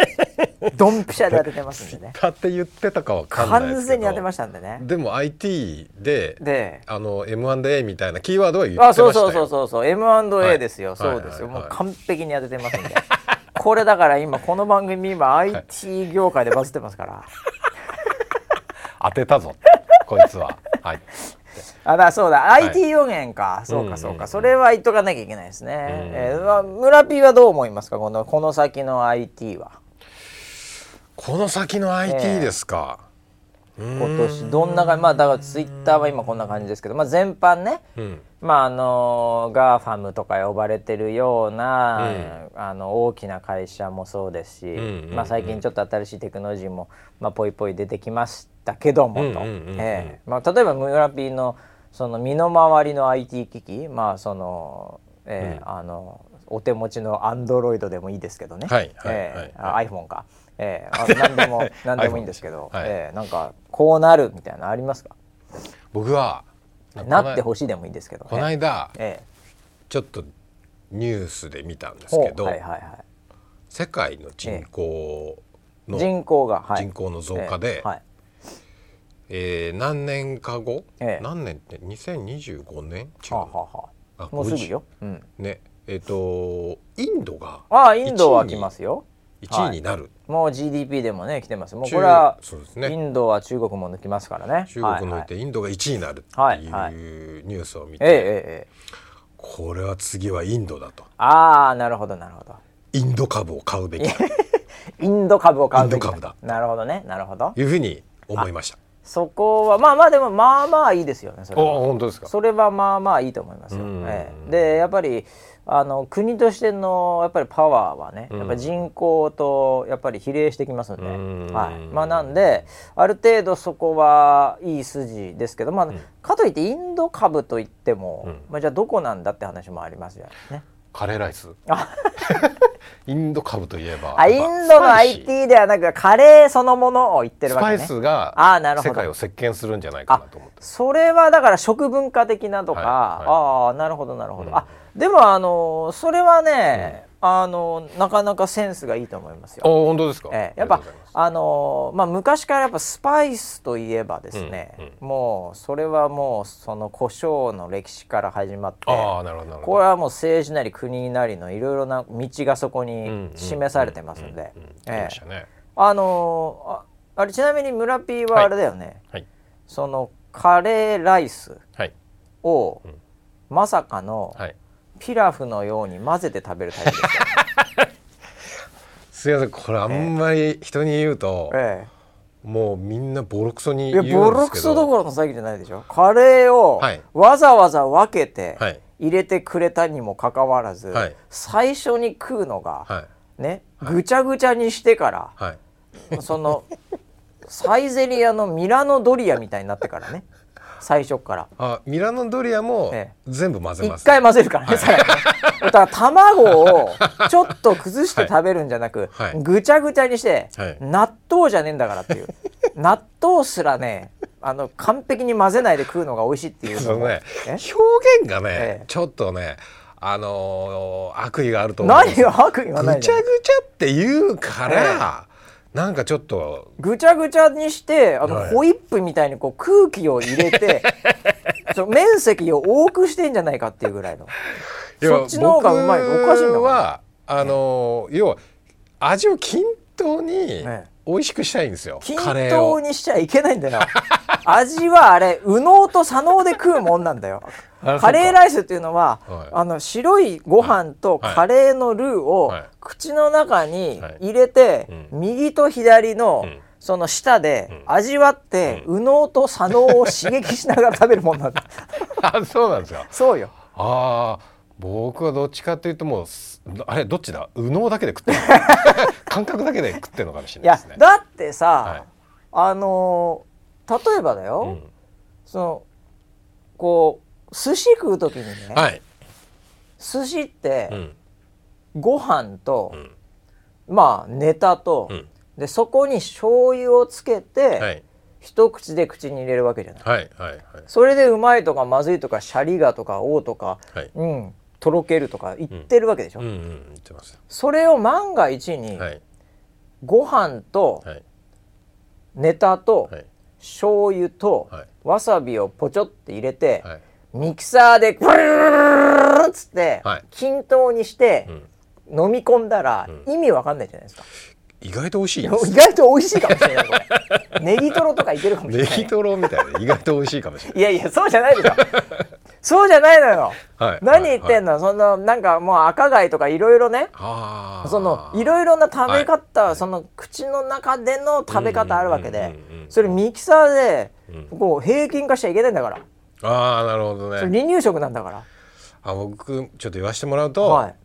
<laughs> ドンピシャで当ててますんでね。ツイッターって言ってたかわかんない完全に当てましたんでね。でも IT でで。あの M&A みたいなキーワードは言ってましたよ。あそうそうそうそう M&A ですよ、はい、そうですよ、はいはい。はい、もう完璧に当ててますんでこれだから今この番組今 IT 業界でバズってますから。当てたぞ。こいつは。はい。あだそうだ。IT 予言か、はい、そうかそうか、それは言っとかなきゃいけないですね、うん、えー、村 P はどう思いますか？このこの先の IT は。この先の IT ですか、えー、今年どんなまあだからツイッターは今こんな感じですけど、まあ、全般ね、うん、まああのガーファムとか呼ばれてるような、うん、あの大きな会社もそうですし、うんまあ、最近ちょっと新しいテクノロジーも、まあ、ぽいぽい出てきましたけどもと、えまあ、例えば村ピーのその身の回りの IT 機器まあその、えー、うん、あのお手持ちのアンドロイドでもいいですけどね、はいはいえーはい、iPhone か、えー、何でも何でもいいんですけど、<laughs> はい、えー、なんかこうなるみたいなのありますか？僕はなってほしいでもいいですけど、ね、この間、ええ、ちょっとニュースで見たんですけど、はいはいはい、世界の人口の、人口が、はい、人口の増加で、えはい。えー、何年か後、ええ、何年って？2025年？違う、はあはあ、もうすぐよ、うん、ね。えっ、ー、とインドがああインドは来ますよ。1位になる、はい、もう GDP でもね来てます。もうこれはそうです、ね、インドは中国も抜きますからね。中国抜いてインドが1位になるっていうニュースを見て、はい。はい、ええこれは次はインドだと。ああなるほどなるほど。インド株を買うべきインド株を買うべきだなるほどねなるほど。いうふうに思いました。そこはまあまあでもまあまあいいですよねそれは。本当ですか。それはまあまあいいと思いますよ、ええ、でやっぱりあの国としてのやっぱりパワーはね、やっぱ人口とやっぱり比例してきますので、はい。まあ、なんである程度そこはいい筋ですけど、まあかといってインド株といっても、まあ、じゃあどこなんだって話もありますよね。カレーライス。<laughs> インド株といえばあインドの IT ではなくカレーそのものを言ってるわけ、ね、スパイスがあなるほど。世界を席巻するんじゃないかなと思ってそれはだから食文化的なとか、はい。はい、ああなるほどなるほど、うん、あでもあのそれはね、うん、あのなかなかセンスがいいと思いますよ。本当ですか？えー、やっぱあのまあ昔からやっぱスパイスといえばですね、うんうん、もうそれはもうその胡椒の歴史から始まって、あなるほどこれはもう政治なり国なりのいろいろな道がそこに示されてますので、あのああれちなみに村 P はあれだよね。はい。はい、そのカレーライスを、はい、まさかの、はいピラフのように混ぜて食べるタイプです。<laughs> すいませんこれあんまり人に言うと、ええ。もうみんなボロクソに言うんですけど。ボロクソどころの詐欺じゃないでしょ。カレーをわざわざ分けて入れてくれたにもかかわらず、はい、最初に食うのが、はい、ね、ぐちゃぐちゃにしてから、はい、そのサイゼリアのミラノドリアみたいになってからね最初から。あミラノドリアも全部混ぜます、一回混ぜるからね、はい、<laughs> だから卵をちょっと崩して食べるんじゃなく、はい、ぐちゃぐちゃにして、はい、納豆じゃねえんだからっていう。<laughs> 納豆すらねあの完璧に混ぜないで食うのが美味しいっていうのね。表現がね、ええ、ちょっとねあのー、悪意があると思う何が悪意がないぐちゃぐちゃって言うから、えなんかちょっとぐちゃぐちゃにしてあの、ホイップみたいにこう空気を入れて <laughs> 面積を多くしてんじゃないかっていうぐらいの。そっちの方がうまいおかしいのはあの要は味を均等に美味しくしたいんですよ、均等にしちゃいけないんだよ味はあれ右脳と左脳で食うもんなんだよカレーライスっていうのは、はい、あの白いご飯とカレーのルーを口の中に入れて、はい右と左の、うん、その舌で味わって、うん、右脳と左脳を刺激しながら食べるもんなんだ。<laughs> あそうなんですよそうよ。ああ僕はどっちかっていうともうあれどっちだ？右脳だけで食ってる。<laughs> 感覚だけで食ってるのかもしれないですね。だってさ、はい、あのー、例えばだよ、うん、そのこう寿司食う時にね、はい、寿司って、うん、ご飯と、うん、まあネタと、うん、でそこに醤油をつけて、はい、一口で口に入れるわけじゃない。はいはいはい、それでうまいとかまずいとかシャリがとかおうとか、はい、うんとろけるとか言ってるわけでしょ。うん。うんうん、それを万が一に、はい、ご飯と、はい、ネタと、はい、醤油と、はい、わさびをポチョって入れて、はいミキサーでブーっつって、均等にして、飲み込んだら意味わかんないじゃないですか。意外と美味しい意外と美味しいかもしれないこれネギトロとかいけるかもしれないネギトロみたいな意外と美味しいかもしれないいやいやそうじゃないでしょそうじゃないのよ、はい、何言ってんの、はい、そのなんかもう赤貝とかいろいろねそのいろいろな食べ方、はい、その口の中での食べ方あるわけでそれミキサーでこう平均化しちゃいけないんだからああなるほどね。離乳食なんだから。あ僕ちょっと言わせてもらうと、はい、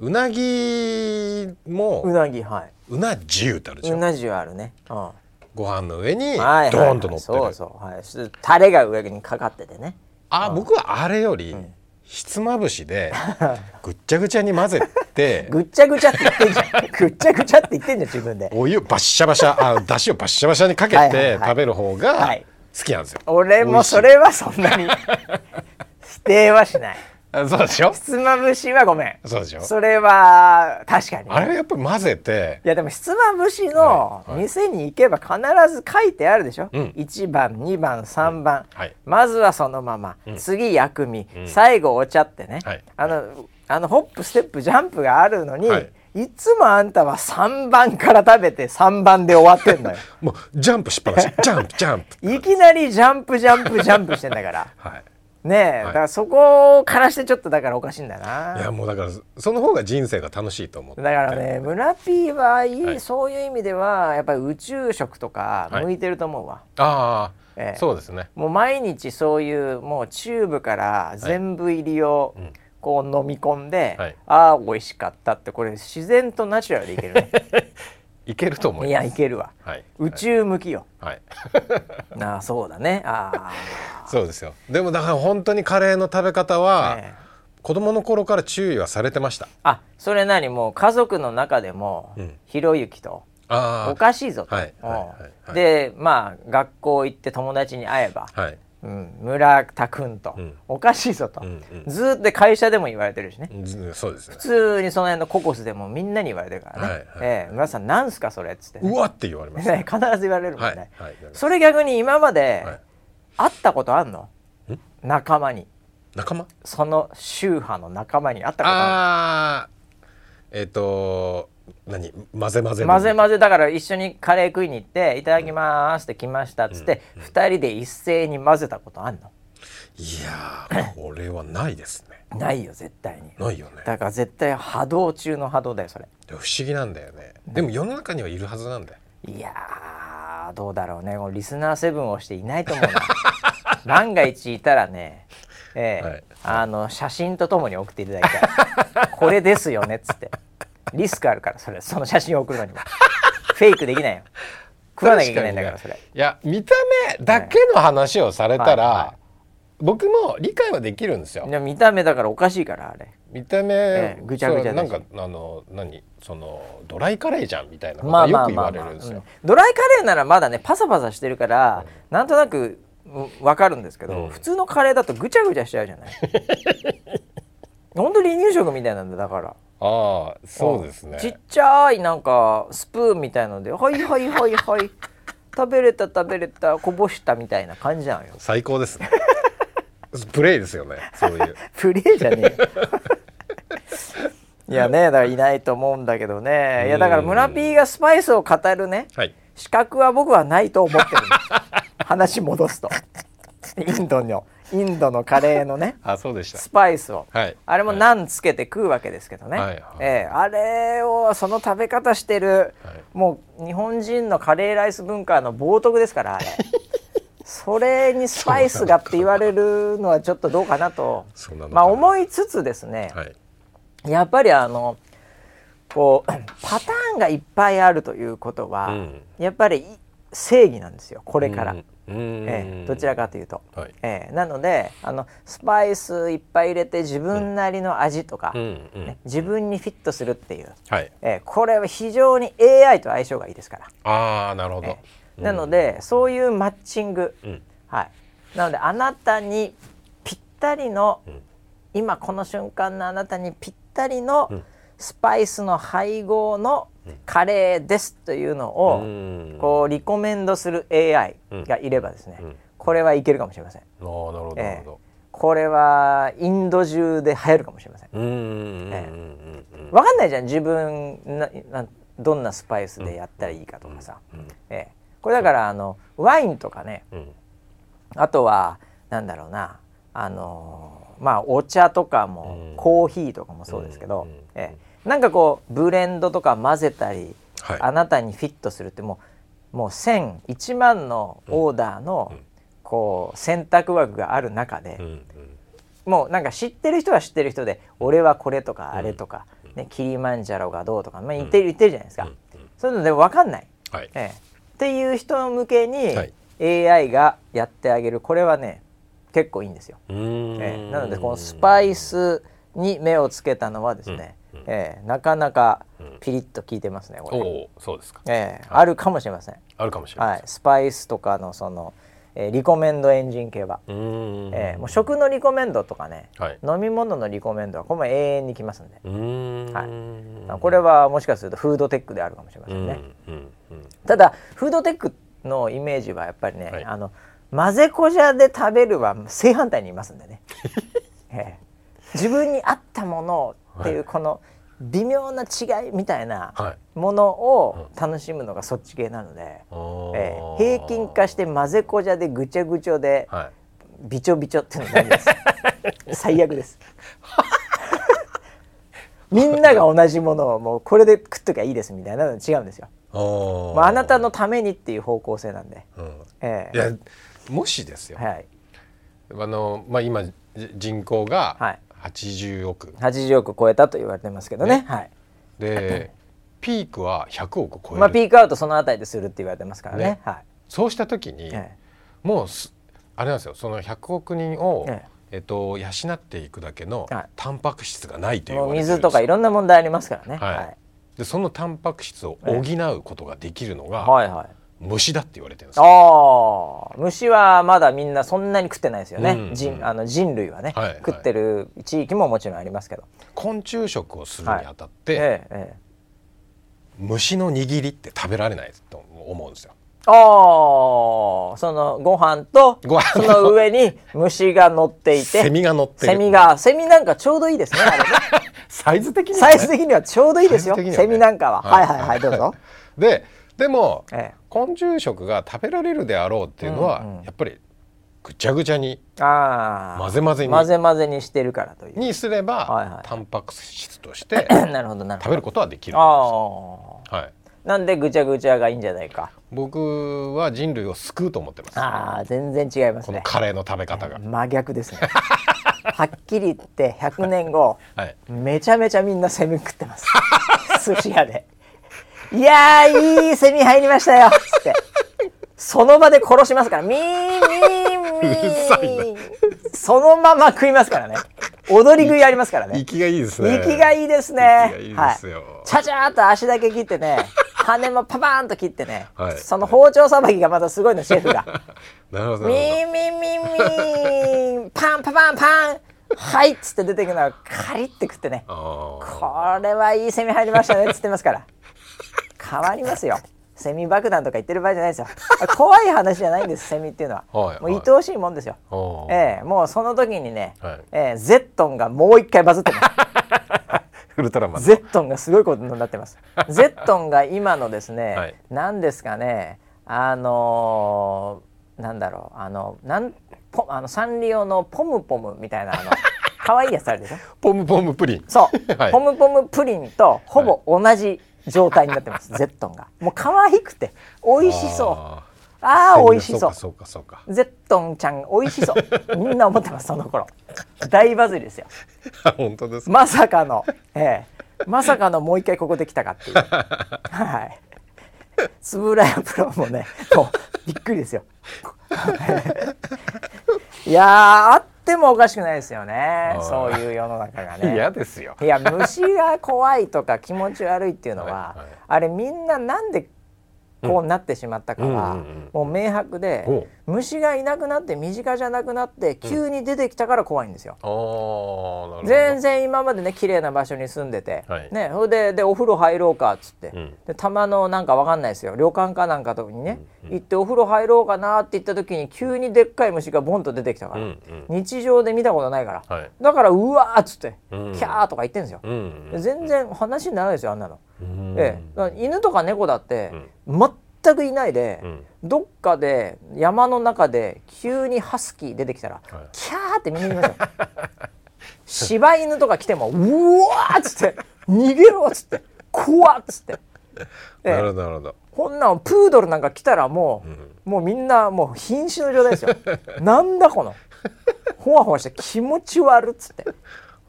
うなぎもうなぎはい。うな重ってあるでしょ。うな重あるね、うん、ご飯の上にドーンと乗ってる、そうそう。はい。タレが上にかかっててね。あ、うん、僕はあれより、ひつまぶしで <laughs> ぐっちゃぐちゃに混ぜて <laughs> ぐっちゃぐちゃって言ってんじゃん。<laughs> ぐっちゃぐちゃって言ってんじゃん自分で。お湯バッシャバシャあだしをバッシャバシャにかけて食べる方が好きなんですよ、はい、俺もそれはそんなに <laughs> 否定はしない。そうでしょ？ひつまぶしはごめん。そうでしょ？それは確かに。あれやっぱり混ぜて。いやでもひつまぶしの店に行けば必ず書いてあるでしょ、はいはい、1番2番3番、うん。はい、まずはそのまま、うん、次薬味、うん、最後お茶ってね、あのあのホップステップジャンプがあるのに、いつもあんたは3番から食べて3番で終わってんのよ。<laughs> もうジャンプしっぱなし。<laughs> ジャンプジャンプ。いきなりジャンプジャンプジャンプしてんだから、はい。ねえ、はい、だからそこからしてちょっとだからおかしいんだな。いやもうだからその方が人生が楽しいと思って。だからね村 P はいい、はい、そういう意味ではやっぱり宇宙食とか向いてると思うわ。はい、ああ、ええ、そうですね。もう毎日そういうもうチューブから全部入りを、こう飲み込んで、はい、ああ美味しかったってこれ自然とナチュラルでいけるね。<laughs> いけると思いやいけるわ、はい、宇宙向きよ。はい。<laughs> ああそうだね。ああそうですよ。でもだから本当にカレーの食べ方は、ね、子供の頃から注意はされてました。あそれ何もう家族の中でも、うん、ひろゆきとおかしいぞと、はいはいはいはい、でまあ学校行って友達に会えば、はい、うん、村田君と、うん、おかしいぞと、うんうん、ずっと会社でも言われてるしね、ね、普通にその辺のココスでもみんなに言われてるからね「はいはい、えー、村田さんなんすかそれ」っつって、ね、うわって言われます、ね、<laughs> 必ず言われるもんね、はいはい、それ逆に今まで、会ったことあんの？仲間に。仲間？その宗派の仲間に会ったことあるえっ、ー、と何混ぜ混ぜ混ぜ混ぜだから一緒にカレー食いに行って「いただきます」って来ましたっつって、うん、2人で一斉に混ぜたことあんの。いやこれはないですね。<laughs> ないよ絶対に。ないよね。だから絶対波動中の波動だよそれ。不思議なんだよね。でも世の中にはいるはずなんだよ。いやどうだろうね。リスナー7をしていないと思うな。<laughs> 万が一いたらねええーはい、あの写真とともに送っていただきたい。これですよねっつってリスクあるからそれその写真を送るのにも。<laughs> フェイクできないよ。食わなきゃいけないんだからそれいや見た目だけの話をされたら、はいはい、僕も理解はできるんですよ。いや見た目だからおかしいからあれ。見た目、ええ、ぐちゃぐちゃなんかあの何？そのドライカレーじゃんみたいなことよく言われるんですよ。ドライカレーならまだねパサパサしてるから、うん、なんとなくわかるんですけど、うん、普通のカレーだとぐちゃぐちゃしちゃうじゃない。<laughs> 本当離乳食みたいなんだだからああそうですね。ちっちゃいなんかスプーンみたいので「はいはいはいはい。<laughs> 食べれた食べれた。こぼした」みたいな感じなのよ。最高ですね。<laughs> プレイですよねそういう。<laughs> プレイじゃねえいやねだからいないと思うんだけどね。いやだから村 P がスパイスを語るね、はい、資格は僕はないと思ってる話戻すと。インドのインドのカレーのね <laughs> あそうでした。スパイスを、はい、あれもナンつけて食うわけですけどね、はい、えー、あれをその食べ方してる、はい、もう日本人のカレーライス文化の冒涜ですからあれ。<laughs> それにスパイスがって言われるのはちょっとどうかなと。まあ思いつつですね、はい、やっぱりあのこう <clears throat> パターンがいっぱいあるということは、うん、やっぱり正義なんですよこれから。うんえー、どちらかというと、はい、えー、なのであのスパイスいっぱい入れて自分なりの味とか、うんね、自分にフィットするっていう、はい、えー、これは非常に AI と相性がいいですから。あなるほど、えー、なので、そういうマッチング、うん、はい、なのであなたにぴったりの、うん、今この瞬間のあなたにぴったりのスパイスの配合のカレーですというのをこうリコメンドする AI がいればですね、これはいけるかもしれません。なるほど、えー、これはインド中で流行るかもしれません。えー、分かんないじゃん。自分ななどんなスパイスでやったらいいかとかさ、ええ、これだからあのワインとかね、あとはなんだろうな。あのまあお茶とかも、コーヒーとかもそうですけど、ええ、なんかこうブレンドとか混ぜたり、はい、あなたにフィットするってもうもう1001万のオーダーの、こう選択枠がある中で、もうなんか知ってる人は知ってる人で「俺はこれ」とか「あれ」とか、ね、キリマンジャロがどうとか、まあ、言ってる言ってるじゃないですか、そういうのでも分かんない、はい。ええ、っていう人向けに AI がやってあげる。これはね結構いいんですよ、ええ、なのでこのスパイスに目をつけたのはですね、ええ、なかなかピリッと効いてますねこれ。そうですか、ええ、はい、あるかもしれません。あるかもしれません、はい、スパイスとかのそのえー、リコメンドエンジン系は、えー、もう食のリコメンドとかね、はい、飲み物のリコメンドはこれも永遠にきますんで。はい、これはもしかするとフードテックであるかもしれませんね。ただフードテックのイメージはやっぱりね、はい、あの混ぜこじゃで食べるは正反対にいますんでね、<laughs> えー、自分に合ったものっていうこの、はい微妙な違いみたいなものを楽しむのがそっち系なので、えー、平均化して混ぜこじゃでぐちゃぐちゃで、はい、びちょびちょっていうのないです。<laughs> 最悪です。みんなが同じものをもうこれで食っときゃいいですみたいなの違うんですよ。まあ、あなたのためにっていう方向性なんで、うん。えー、いやもしですよ、はい、あのまあ、今人口が80億。80億超えたと言われてますけどね、ね、はい。でピークは100億超える、まあ、ピークアウトそのあたりでするって言われてますからね、ね、はい、そうした時に、ええ、もうあれなんですよ。その100億人を、ええ。っと、養っていくだけのタンパク質がないという、はい、水とかいろんな問題ありますからね、はい、はい、でそのタンパク質を補うことができるのが、はいはい虫だって言われてるんです。ああ虫はまだみんなそんなに食ってないですよね、うん。うん、人あの人類はね、はいはい、食ってる地域ももちろんありますけど。昆虫食をするにあたって、はい。ええ、虫の握りって食べられないと思うんですよ。ああそのご飯とその上に虫が乗っていてセミが乗ってセミがセミなんかちょうどいいですねあれね。<laughs> サイズ的には、ね、サイズ的にはちょうどいいですよ、ね、セミなんかは、はい、はいはいはいどうぞ。<laughs> ででも、ええ、昆虫食が食べられるであろうっていうのは、うんうん、やっぱりぐちゃぐちゃに混ぜ混ぜに。混ぜ混ぜにしてるからという。にすれば、はいはい、タンパク質として <coughs> なるほどなるほど。食べることはできるんですよ。はい、なんでぐちゃぐちゃがいいんじゃないか？僕は人類を救うと思ってます。ああ全然違いますね。カレーの食べ方が、真逆ですね。<laughs> はっきり言って100年後、はい、めちゃめちゃみんなセミ食ってます。<laughs> 寿司屋でいやいいセミ入りましたよ」つって。その場で殺しますから。ミーミーミー。そのまま食いますからね。踊り食いありますからね。息がいいですね。息がいいですね。はい。ちゃちゃっと足だけ切ってね羽もパパーンと切ってね、はい、その包丁さばきがまたすごいのシェフが。<laughs> なるほどミーミーミーミー。パンパパンパン。はいっつって出てくるのはカリって食ってね。これはいいセミ入りましたねっつってますから変わりますよ。セミ爆弾とか言ってる場合じゃないですよ。怖い話じゃないんですセミっていうのは、はい、もう愛おしいもんですよ、はい、えー、もうその時にね、はい、えー、ゼットンがもう一回バズってます。<laughs> ウルトラマンゼットンがすごいことになってます。<laughs> ゼットンが今のですね、はい、何ですかねあのー、なんだろうあのなんポあのサンリオのポムポムみたいなあの <laughs> 可愛いやつあるでしょ？ポムポムプリン。そう、はい、ポムポムプリンとほぼ同じ状態になってます。<laughs> ゼットンが。もう可愛くて美味しそう。ああ美味しそう。そうかそうかゼットンちゃん美味しそう。みんな思ってますその頃。大バズりですよ。<laughs> 本当ですまさかの。ええ。まさかのもう一回ここできたかっていう。はい。円谷プロもねもうびっくりですよ。<laughs> いやあってもおかしくないですよね。そういう世の中がね。嫌ですよ。いや虫が怖いとか気持ち悪いっていうのは、はいはい、あれみんななんでこうなってしまったかは、もう明白で虫がいなくなって身近じゃなくなって急に出てきたから怖いんですよ。うん、全然今までね綺麗な場所に住んでて、はい、ねそれででお風呂入ろうかっつって、うん、でたまのなんかわかんないですよ。旅館かなんかとにね、うん、行ってお風呂入ろうかなって言った時に急にでっかい虫がボンと出てきたから、うんうん、日常で見たことないから、はい、だからうわっつって、キャーとか言ってんですよ。全然話にならないですよあんなの。ええ、犬とか猫だって、全くいないで、どっかで山の中で急にハスキー出てきたら、はい、キャーってみんな言いますよ。<laughs> 柴犬とか来ても「うわ!」っつって「逃げろ!」っつって「怖っ!」っつって。なるほどなるほど。こんなんプードルなんか来たらもう、うん、もうみんなもう瀕死の状態ですよ。なんだこの。ほわほわして気持ち悪っつって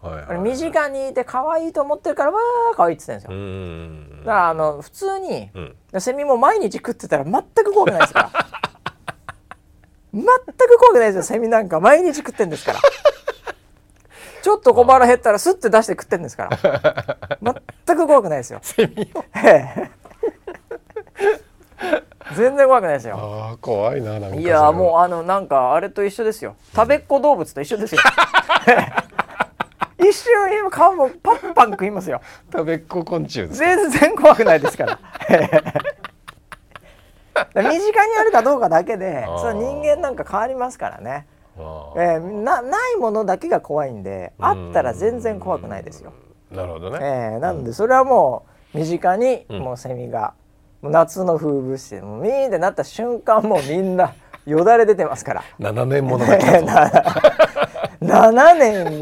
はいはい、身近にいて可愛いと思ってるからわー可愛いっつってんですよ。だからあの普通に、うん、セミも毎日食ってたら全く怖くないですから。全く怖くないですよセミなんか。毎日食ってんですから。ちょっと小腹減ったらスッて出して食ってんですから。全く怖くないですよ。セミを <laughs> 全然怖くないですよ。あ怖いななんかいやもうあのなんかあれと一緒ですよ。食べっ子動物と一緒ですよ <laughs> 一瞬今顔もパンパン食いますよ。食べっ子昆虫全然怖くないですから。<laughs> 身近にあるかどうかだけでその人間なんか変わりますからね。えー、なないものだけが怖いんであったら全然怖くないですよ。なるほどね、えー、なのでそれはもう身近にもうセミが、うん、夏の風物詩もうミーンってなった瞬間もうみんな <laughs> よだれ出てますから。7年ものだけ7年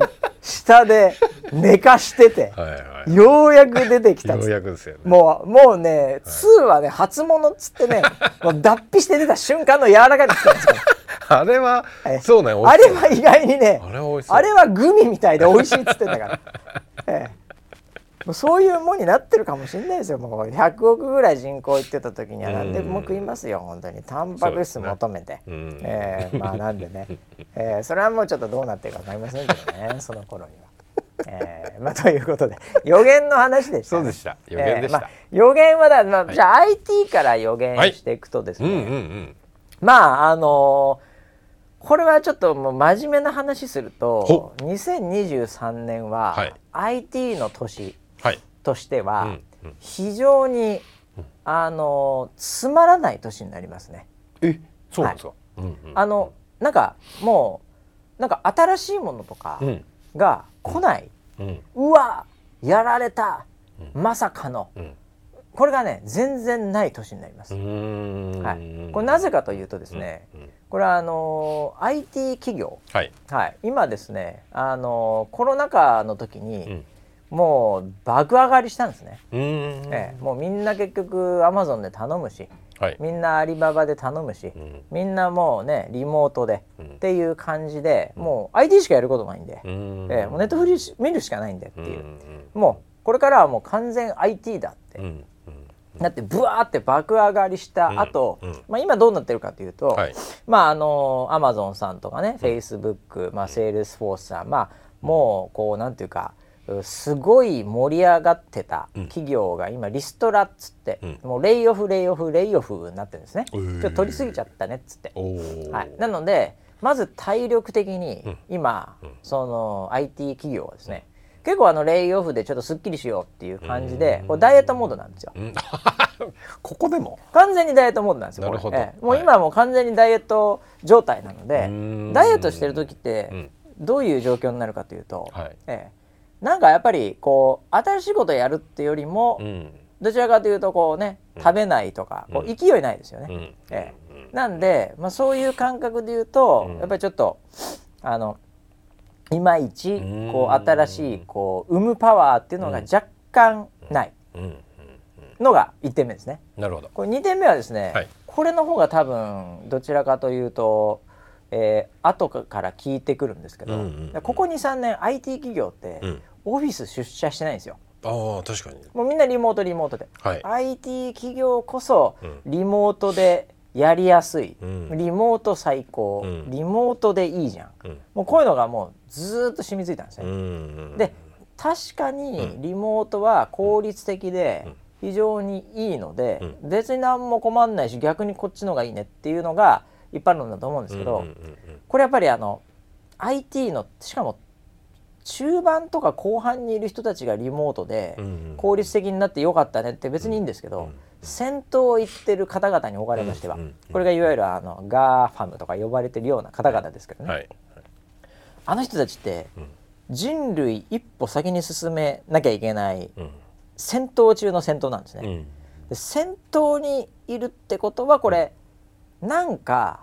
下で寝かしてて <laughs> はい、ようやく出てきたようやくですよ、ね、もうもうね、2はね初物っつってね <laughs> もう脱皮して出た瞬間の柔らかいって言ったんですから。<laughs> あれは、そうねあれは意外にねあれはグミみたいで美味しいっつってんだから、ええもうそういうもんになってるかもしれないですよ。もう100億ぐらい人口いってた時には何でも食いますよ。本当に。タンパク質求めて、ね。えー、まあなんでね、<laughs> えー、それはもうちょっとどうなってるか分かりませんけどね。<laughs> その頃には。えー、まあということで。予言の話でした、ね、そうでした。予言でした、えーまあ、予言はだ、まあ、じゃあ IT から予言していくとですね、はい。うんうんうん、まああのー、これはちょっともう真面目な話すると2023年は IT の年としては非常に、あのつまらない年になりますね。えそうなんですか、はい、あのなんかもうなんか新しいものとかが来ない、うん、うわやられた、まさかの、これがね全然ない年になります。はい、これなぜかというとですね、これはあの IT 企業、はい、はい、今ですねあのコロナ禍の時に、もう爆上がりしたんですね、ええ、もうみんな結局アマゾンで頼むし、はい、みんなアリババで頼むし、うん、みんなもうねリモートで、うん、っていう感じでもう ID しかやることないんで、ええ、もうネットフリ見るしかないんでっていう、もうこれからはもう完全 IT だって。だってブワーって爆上がりした後、うん。うん、まあ今どうなってるかというと、はい、まああのアマゾンさんとかね、フェイスブック、まあセールスフォースさん、まあもうこうなんていうかすごい盛り上がってた企業が今リストラっつって、うん、もうレイオフレイオフレイオフになってるんですね、ちょっと取りすぎちゃったねっつって、はい、なのでまず体力的に今、うん、その IT 企業はですね、結構あのレイオフでちょっとすっきりしようっていう感じで、これダイエットモードなんですよ。<laughs> ここでも？完全にダイエットモードなんですよ。なるほど。ええ、もう今はもう完全にダイエット状態なので、ダイエットしてる時ってどういう状況になるかというと、はい、ええ、なんかやっぱりこう新しいことやるってよりも、うん、どちらかというとこうね食べないとか、こう勢いないですよね。うん、ええ、なんで、まあ、そういう感覚で言うと、やっぱりちょっとあのいまいちこう新しいこう生むパワーっていうのが若干ないのが1点目ですね。なるほど。これ2点目はですね、はい、これの方が多分どちらかというとえー、後から聞いてくるんですけど、うんうんうん、ここ23年 IT 企業って、オフィス出社してないんですよ。あ確かに。もうみんなリモートリモートで、はい、IT 企業こそリモートでやりやすい、うん、リモート最高、うん、リモートでいいじゃん、うん、もうこういうのがもうずっと染みついたんですね。うん。うんうん、で確かにリモートは効率的で非常にいいので、別に何も困んないし逆にこっちのがいいねっていうのが一般論だと思うんですけど、これやっぱりあの IT のしかも中盤とか後半にいる人たちがリモートで効率的になってよかったねって別にいいんですけど、先頭を行ってる方々におかれましては、これがいわゆるあのガーファムとか呼ばれてるような方々ですけどね、はい、あの人たちって人類一歩先に進めなきゃいけない先頭中の先頭なんですね。うん。で先頭にいるってことはこれ、うん、なんか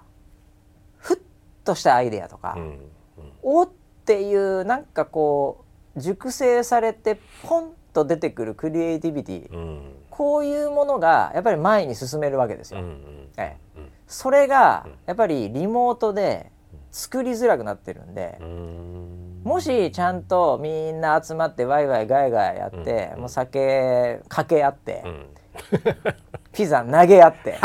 ふっとしたアイデアとか、うん。うん、おっていうなんかこう熟成されてポンと出てくるクリエイティビティ、うん、こういうものがやっぱり前に進めるわけですよ。うんうん、ええ、それがやっぱりリモートで作りづらくなってるんで。もしちゃんとみんな集まってワイワイガイガイやって、もう酒かけ合って、ピザ投げ合って。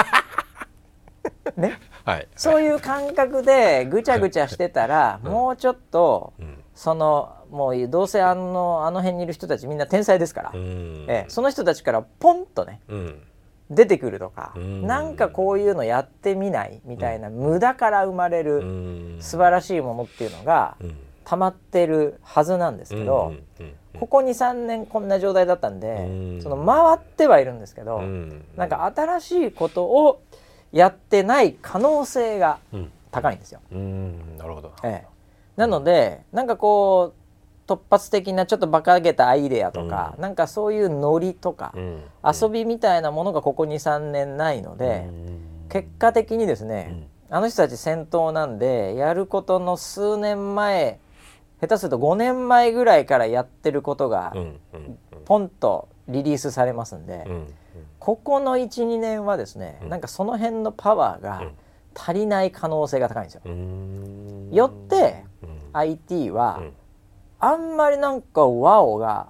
<laughs> ね、はい、そういう感覚でぐちゃぐちゃしてたら、もうちょっと、うん、そのもうどうせあのあの辺にいる人たちみんな天才ですから、えその人たちからポンとね、うん、出てくるとか、ん、なんかこういうのやってみないみたいな、無駄から生まれる素晴らしいものっていうのが、溜まってるはずなんですけど、ここ23年こんな状態だったんで、その回ってはいるんですけど、うなんか新しいことをやってない可能性が高いんですよ。なるほど、ええ、なのでなんかこう突発的なちょっと馬鹿げたアイデアとか、うん、なんかそういうノリとか、うん、遊びみたいなものがここ23年ないので、うん、結果的にですね、あの人たち先頭なんでやることの数年前下手すると5年前ぐらいからやってることがポンとリリースされますんで、ここの12年はですね、なんかその辺のパワーが足りない可能性が高いんですよ。よって、IT は、あんまりなんかワオが、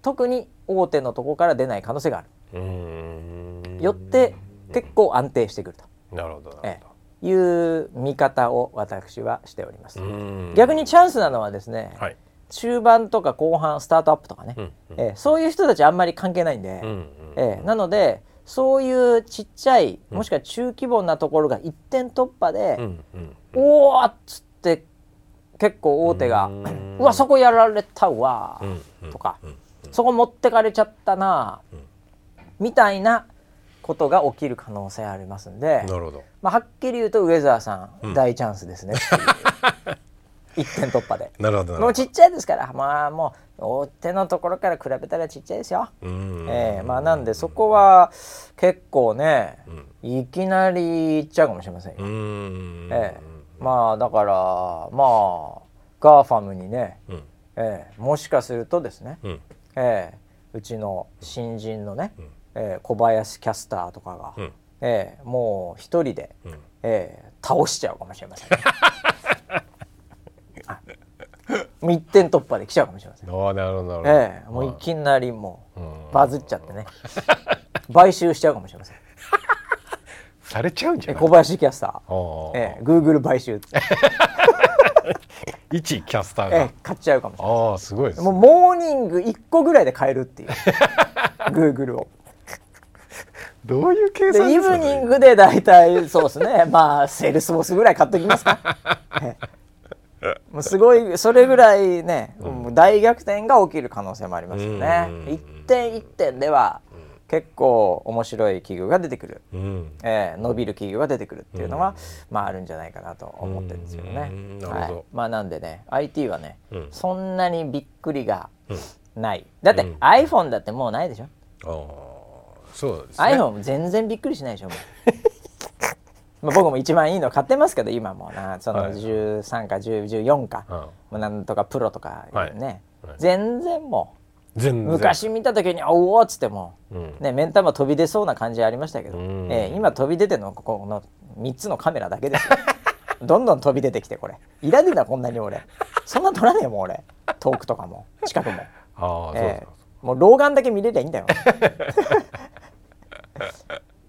特に大手のとこから出ない可能性がある。よって結構安定してくると。なるほど、ええ。いう見方を私はしております。逆にチャンスなのはですね、はい、中盤とか後半スタートアップとかね、うんうん、えー、そういう人たちあんまり関係ないんで、うんうん、えー、なのでそういうちっちゃいもしくは中規模なところが一点突破で、うんうん、おおっつって結構大手が「う <clears throat> わそこやられたわ」とか、そこ持ってかれちゃったな」みたいなことが起きる可能性ありますんでなるほど、まあ、はっきり言うと上澤さん、うん、大チャンスですね <laughs> 一点突破で。なるほどもうちっちゃいですからまあもう大手のところから比べたらちっちゃいですよ、えー、まあなんでそこは結構ね、うん、いきなりいっちゃうかもしれませんよ、えー、まあだからまあガーファムにね、うん、えー、もしかするとですね、うん。えー、うちの新人のね、うん。えー、小林キャスターとかが、うん、えー、もう一人で、うん、えー、倒しちゃうかもしれません、<laughs> 一点突破で来ちゃうかもしれません。あなるほどえー、もういきなりもう、バズっちゃってね。買収しちゃうかもしれません。<laughs> されちゃうんじゃない？小林キャスター、えー、グーグル買収 <laughs> 一キャスターが、えー、買っちゃうかもしれないああすごいです、ね、もうモーニング1個ぐらいで買えるっていう。<laughs> グーグルを。どういう計算イブニングで大体そうですね。まあセールスボスぐらい買っておきますかもうすごいそれぐらいね、うん、大逆転が起きる可能性もありますよね。一点一点では結構面白い企業が出てくる、うん、えー、伸びる企業が出てくるっていうのは、うん、まああるんじゃないかなと思ってるんですけどね。はい、まあなんでね IT はね、うん、そんなにびっくりがない。だって、iPhone だってもうないでしょ？そうです、ね、iPhone 全然びっくりしないでしょもう <laughs> まあ僕も一番いいの買ってますけど今もな。その13か14か、はい、もうなんとかプロとかね、全然もう昔見た時に「おお!」っつっても、うん、ね目ん玉飛び出そうな感じありましたけど、えー、今飛び出てのここの3つのカメラだけですよ。<laughs> どんどん飛び出てきてこれ。いらねえなこんなに俺。そんな撮らねえもん俺。遠くとかも。近くも。ああ、えー、もう老眼だけ見れりゃいいんだよ <laughs>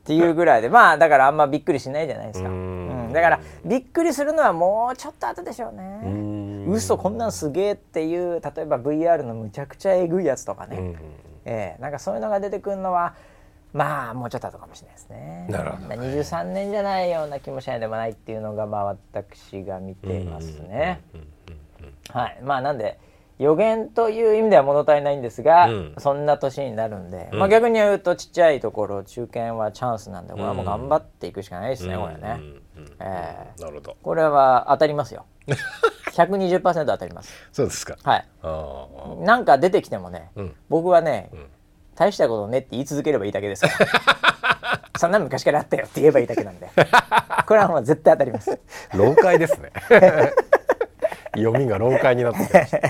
っていうぐらいで <laughs> まあだからあんまびっくりしないじゃないですか、うん、だからびっくりするのはもうちょっと後でしょうね。う嘘こんなんすげえっていう例えば VR のむちゃくちゃえぐいやつとかね、うえー、なんかそういうのが出てくるのはまあもうちょっと後かもしれないですね。なるほど、ね、23年じゃないような気もしないでもないっていうのがまあ私が見ていますね。はい、まあなんで予言という意味では物足りないんですが、うん、そんな年になるんで、うん、まあ、逆に言うとちっちゃいところ中堅はチャンスなんでこれはもう頑張っていくしかないですね、うん、これね、えー、なるほど。これは当たりますよ。<laughs> 120%当たります。そうですか。はい。なんか出てきてもね、僕はね、大したことねって言い続ければいいだけですから。<laughs> そんな昔からあったよって言えばいいだけなんで。これはもう絶対当たります。<laughs> 老解ですね読みが老解になってきました。<laughs>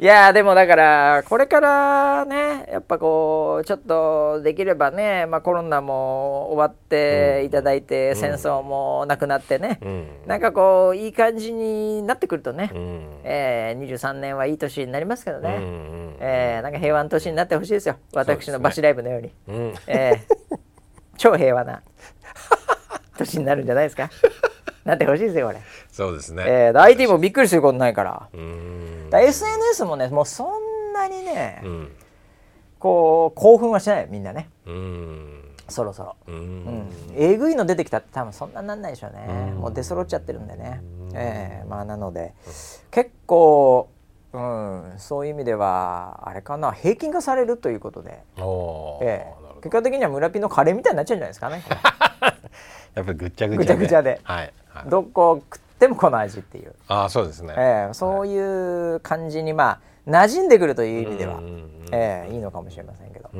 いやでもだからこれからねやっぱこうちょっとできればね、まあ、コロナも終わっていただいて、うん、戦争もなくなってね、うん、なんかこういい感じになってくるとね、うん、えー、23年はいい年になりますけどね、うん、えー、なんか平和の年になってほしいですよ。私のバシライブのように。うね、えー、超平和な年になるんじゃないですか。<laughs> なってほしいですよこれ。そうですね、えー、IT もびっくりすることないから。だ SNS もねもうそんなにね、うん、こう興奮はしないよみんなね。そろそろ。うん、えぐいの出てきたって多分そんなになんないでしょうね。もう出揃っちゃってるんでね。えー、まあなので結構うん、そういう意味ではあれかな平均化されるということで、えー、結果的には村ピのカレーみたいになっちゃうんじゃないですかね。<laughs> やっぱりぐっちゃぐちゃで。ぐちゃぐちゃで。はい。どこ食ってもこの味っていう。あそうですね、えー、そういう感じにまあ馴染んでくるという意味では、えー、いいのかもしれませんけど、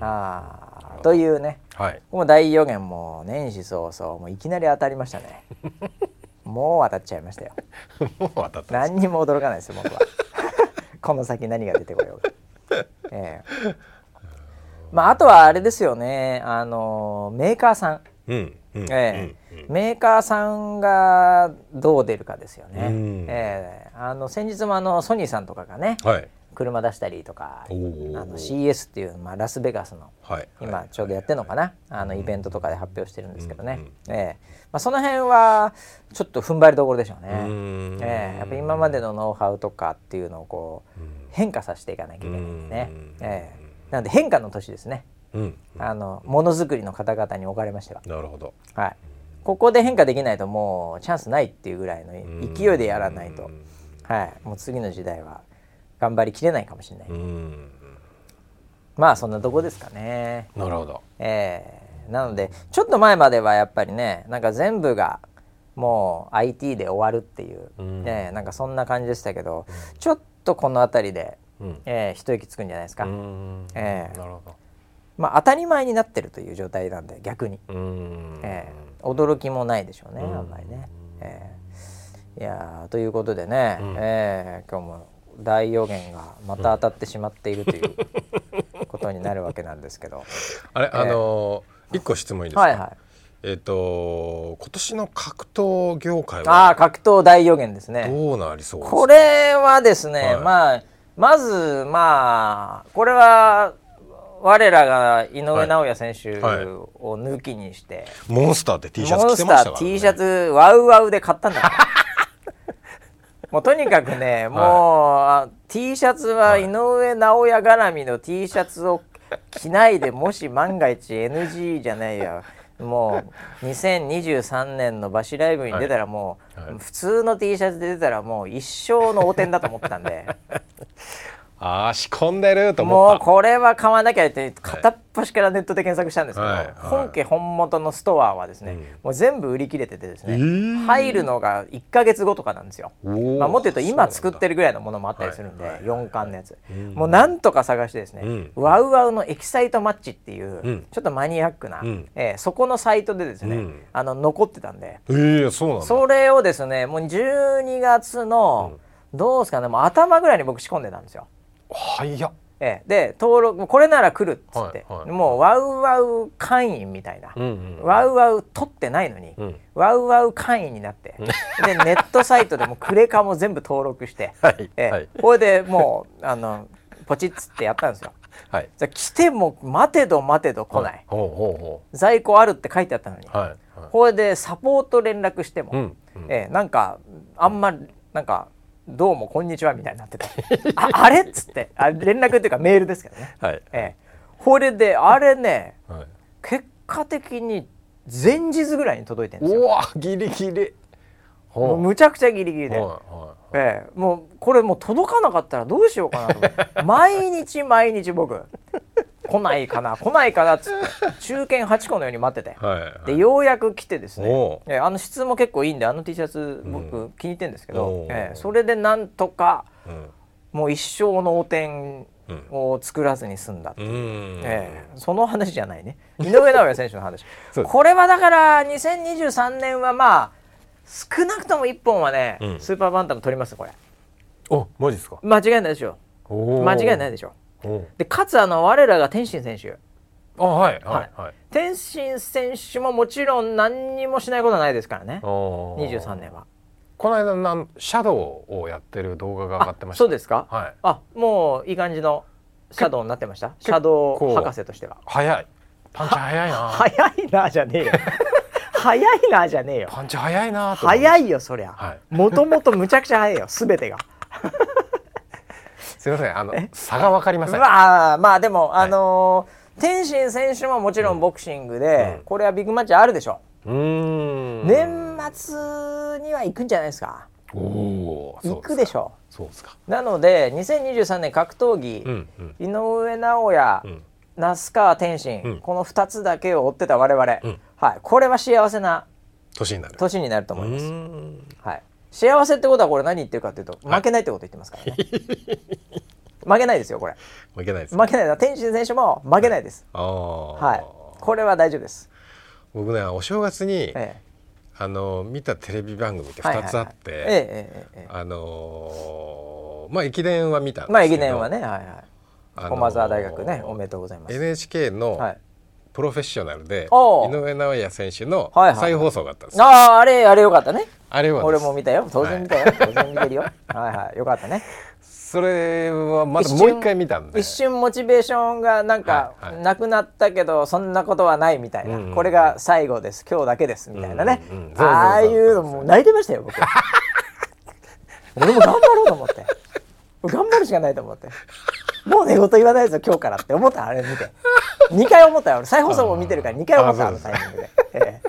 あというね、はい、もう大予言も年始早々もういきなり当たりましたね。<laughs> もう当たっちゃいましたよ。もう当たった何にも驚かないですよ僕は。<laughs> この先何が出てこようえー、<laughs> まああとはあれですよね。あのメーカーさん、うんえー、メーカーさんがどう出るかですよね。えー、あの先日もあのソニーさんとかがね、はい、車出したりとかあの CS っていう、まあ、ラスベガスの、はい、今ちょうどやってるのかな、はい、あのイベントとかで発表してるんですけどね、うん、えー、まあ、その辺はちょっと踏ん張りどころでしょうね。うえー、やっぱ今までのノウハウとかっていうのをこう変化させていかなきゃいけないんでね。えー、なので変化の年ですね。うん、あのものづくりの方々におかれましては。なるほど、はい、ここで変化できないともうチャンスないっていうぐらいの勢いでやらないと、はい、もう次の時代は頑張りきれないかもしれない。まあそんなとこですかね。なるほど、えー、なのでちょっと前まではやっぱりねなんか全部がもう IT で終わるっていう、うん、ね、なんかそんな感じでしたけど、うん、ちょっとこの辺りで、うん、えー、一息つくんじゃないですか。えー、なるほど。まあ、当たり前になってるという状態なんで逆に、えー、驚きもないでしょうねあんまりね。えー、いやということでね、うん、えー、今日も大予言がまた当たってしまっているという <laughs> ことになるわけなんですけど。あれ、えー、あのー、一個質問いいですか、はいはい。えっ、ー、と今年の格闘業界はあ格闘大予言ですね。どうなりそうこれはですね、はい、まあまずまあこれは我らが井上尚弥選手を抜きにして、はいはい、モンスターって T シャツ着てましたから、ね、T シャツワウワウで買ったんだ。<laughs> もうとにかくねもう、はい、T シャツは井上尚弥絡みの T シャツを着ないでもし万が一 NG じゃないや。もう2023年のバシライブに出たらもう、普通の T シャツで出たらもう一生の汚点だと思ったんで <laughs> ああ仕込んでると思った。もうこれは買わなきゃって片っ端からネットで検索したんですけど、はい、本家本元のストアはですね、うん、もう全部売り切れててですね、えー、入るのが1か月後とかなんですよ、まあ、もっと言うと今作ってるぐらいのものもあったりするんで、はい、4巻のやつ、もうなんとか探してですね、うん、ワウワウのエキサイトマッチっていう、うん、ちょっとマニアックな、うん、えー、そこのサイトでですね、あの残ってたんで、えー、そうなんそれをですねもう12月の、どうですかねもう頭ぐらいに僕仕込んでたんですよ。早っ。ええ、で登録これなら来るっつって、はいはい、もうワウワウ会員みたいな、うんうん、ワウワウ取ってないのに、うん、ワウワウ会員になって。<laughs> でネットサイトでもクレカも全部登録して、はいええ、はい、これでもうあのポチッつってやったんですよ。はい、じゃ来ても待てど待てど来ない、ほうほうほう。在庫あるって書いてあったのに、はいはい、これでサポート連絡しても、うんうん、ええ、なんかあんまなんかどうもこんにちはみたいになっててああれっつって。あ連絡っていうかメールですけどね、はい。ええ、これであれね、はい、結果的に前日ぐらいに届いてるんですよ。うわギリギリ。むちゃくちゃギリギリで、はいはい、ええ、もうこれもう届かなかったらどうしようかなと。思って毎日毎日僕。来ないかな来ないかなっつって。中堅8個のように待ってて、はいはい、でようやく来てですね。えあの質も結構いいんであの T シャツ僕、気に入ってるんですけど、えそれでなんとか、うん、もう一生の汚点を作らずに済んだっていう、えー、その話じゃないね。井上尚弥選手の話。<laughs> これはだから2023年はまあ少なくとも1本はね、うん、スーパーバンタム取りますこれ。おマジですか？間違いないでしょ。間違いないでしょ。でかつあの我らが天心選手。あはいはい、はい、天心選手ももちろん何にもしないことはないですからね。23年は。この間なんシャドウをやってる動画が上がってました。そうですか、はい、あもういい感じのシャドウになってました。シャドウ博士としては。早い。パンチ早いな。<laughs> 早いなじゃねえよ早いなじゃねえよ。パンチ早いな早いよそりゃ。もともとむちゃくちゃ早いよすべてが。<laughs> すみませんあの差がわかりません。まあまあでも、あのー、天心選手ももちろんボクシングで、うん、これはビッグマッチあるでしょ。う年末には行くんじゃないですか。お行くでしょ。うそうですか。なので2023年格闘技、うんうん、井上尚弥、うん、那須川天心、うん、この2つだけを追ってた我々、うん、はい、これは幸せな年になる。年になると思います。はい、幸せってことはこれ何言ってるかっていうと負けないってこと言ってますからね。負けないですよこれ。負けないです、負けない。天心選手も負けないです。はい、これは大丈夫です。僕ねお正月に、ええ、あの見たテレビ番組って2つあって、あのー、まあ駅伝は見たんですけど。まあ駅伝はね。はいはい。駒澤大学ねおめでとうございます。NHK の、はい。プロフェッショナルで井上尚弥選手の再放送があったんです。よ、はいはい、あああれあれよかったね。あれは俺も見たよ。当然見たよ、はい、当然見てるよ。はいはい。よかったね。それはまだもう一回見たんで。一瞬モチベーションがなんかなくなったけどそんなことはないみたいな、これが最後です。今日だけです。みたいなね、ああいうのもう泣いてましたよ僕。<laughs> 俺も頑張ろうと思って。頑張るしかないと思ってもう寝言言わないぞ今日からって思ったあれ見て。2回思ったよ。再放送も見てるから2回思ったあのタイミングで、え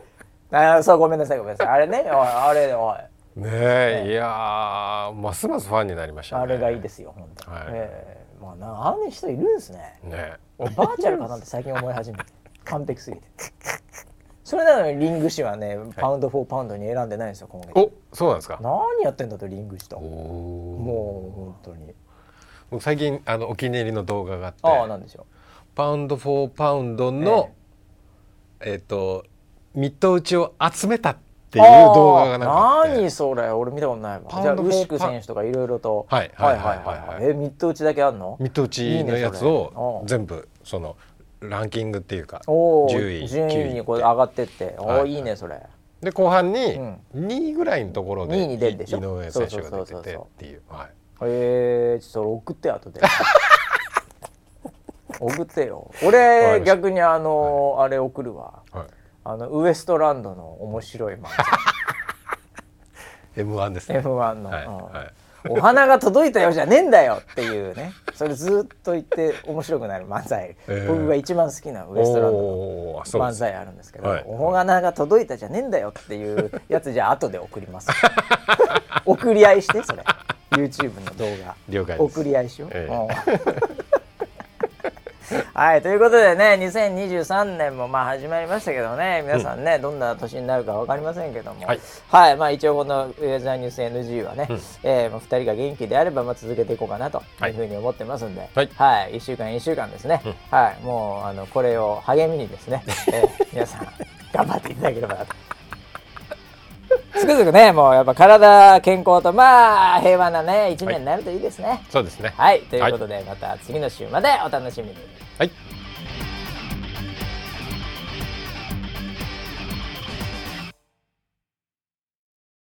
え、あそうごめんなさいごめんなさい。あれねおいあれおい。ねえ、いやますますファンになりました、ね、あれがいいですよ本当に、はい、えー、まあなあんな人いるんですね。ねバーチャルかなって最近思い始めて完璧すぎて。それなのにリング誌はね、パウンド・フォー・パウンドに選んでないんですよ今月。おそうなんですか。何やってんだとリング誌と。もう本当に僕最近あのお気に入りの動画があって。ああなんでしょう。パウンド・フォー・パウンドのえっ、ー、とミット打ちを集めたっていう動画がなんか何それ。俺見たことないわ。じゃあウシク選手とかいろいろとはいはい。はいはいえミット打ちだけあるの？ミット打ちのやつを全部そのランキングっていうか10位順位にこう上がってって。おお、い、いねそれ。で後半に2位ぐらいのところで井上選手が出ててっていう。はいえー、ちょっと送って後で。<laughs> 送ってよ。俺逆にあの、はい、あれ送るわ、はい、あのウエストランドの面白い漫才 <laughs> M1 ですね。M1 の、はい、はい。お花が届いたよじゃねえんだよっていうね。それずっと言って面白くなる漫才、えー、僕が一番好きなウエストランドの漫才あるんですけど、はい、お花が届いたじゃねえんだよっていうやつじゃあ後で送ります。<laughs> 送り合いしてそれ YouTube の動画。送り合いしよう、えー <laughs> はいということでね2023年もまあ始まりましたけどね皆さんね、うん、どんな年になるか分かりませんけども、はい、はい、まあ、一応このウェザーニュース NG はね、うん、えー、まあ、2人が元気であればまあ続けていこうかなというふうに思ってますんで、はい、はい、1週間1週間ですね、うん、はいもうあのこれを励みにですね、えー、皆さん頑張っていただければなと。つくづくねもうやっぱ体健康とまあ平和なね一年になるといいですね、はい、そうですね。はい。ということで、また次の週までお楽しみに。はい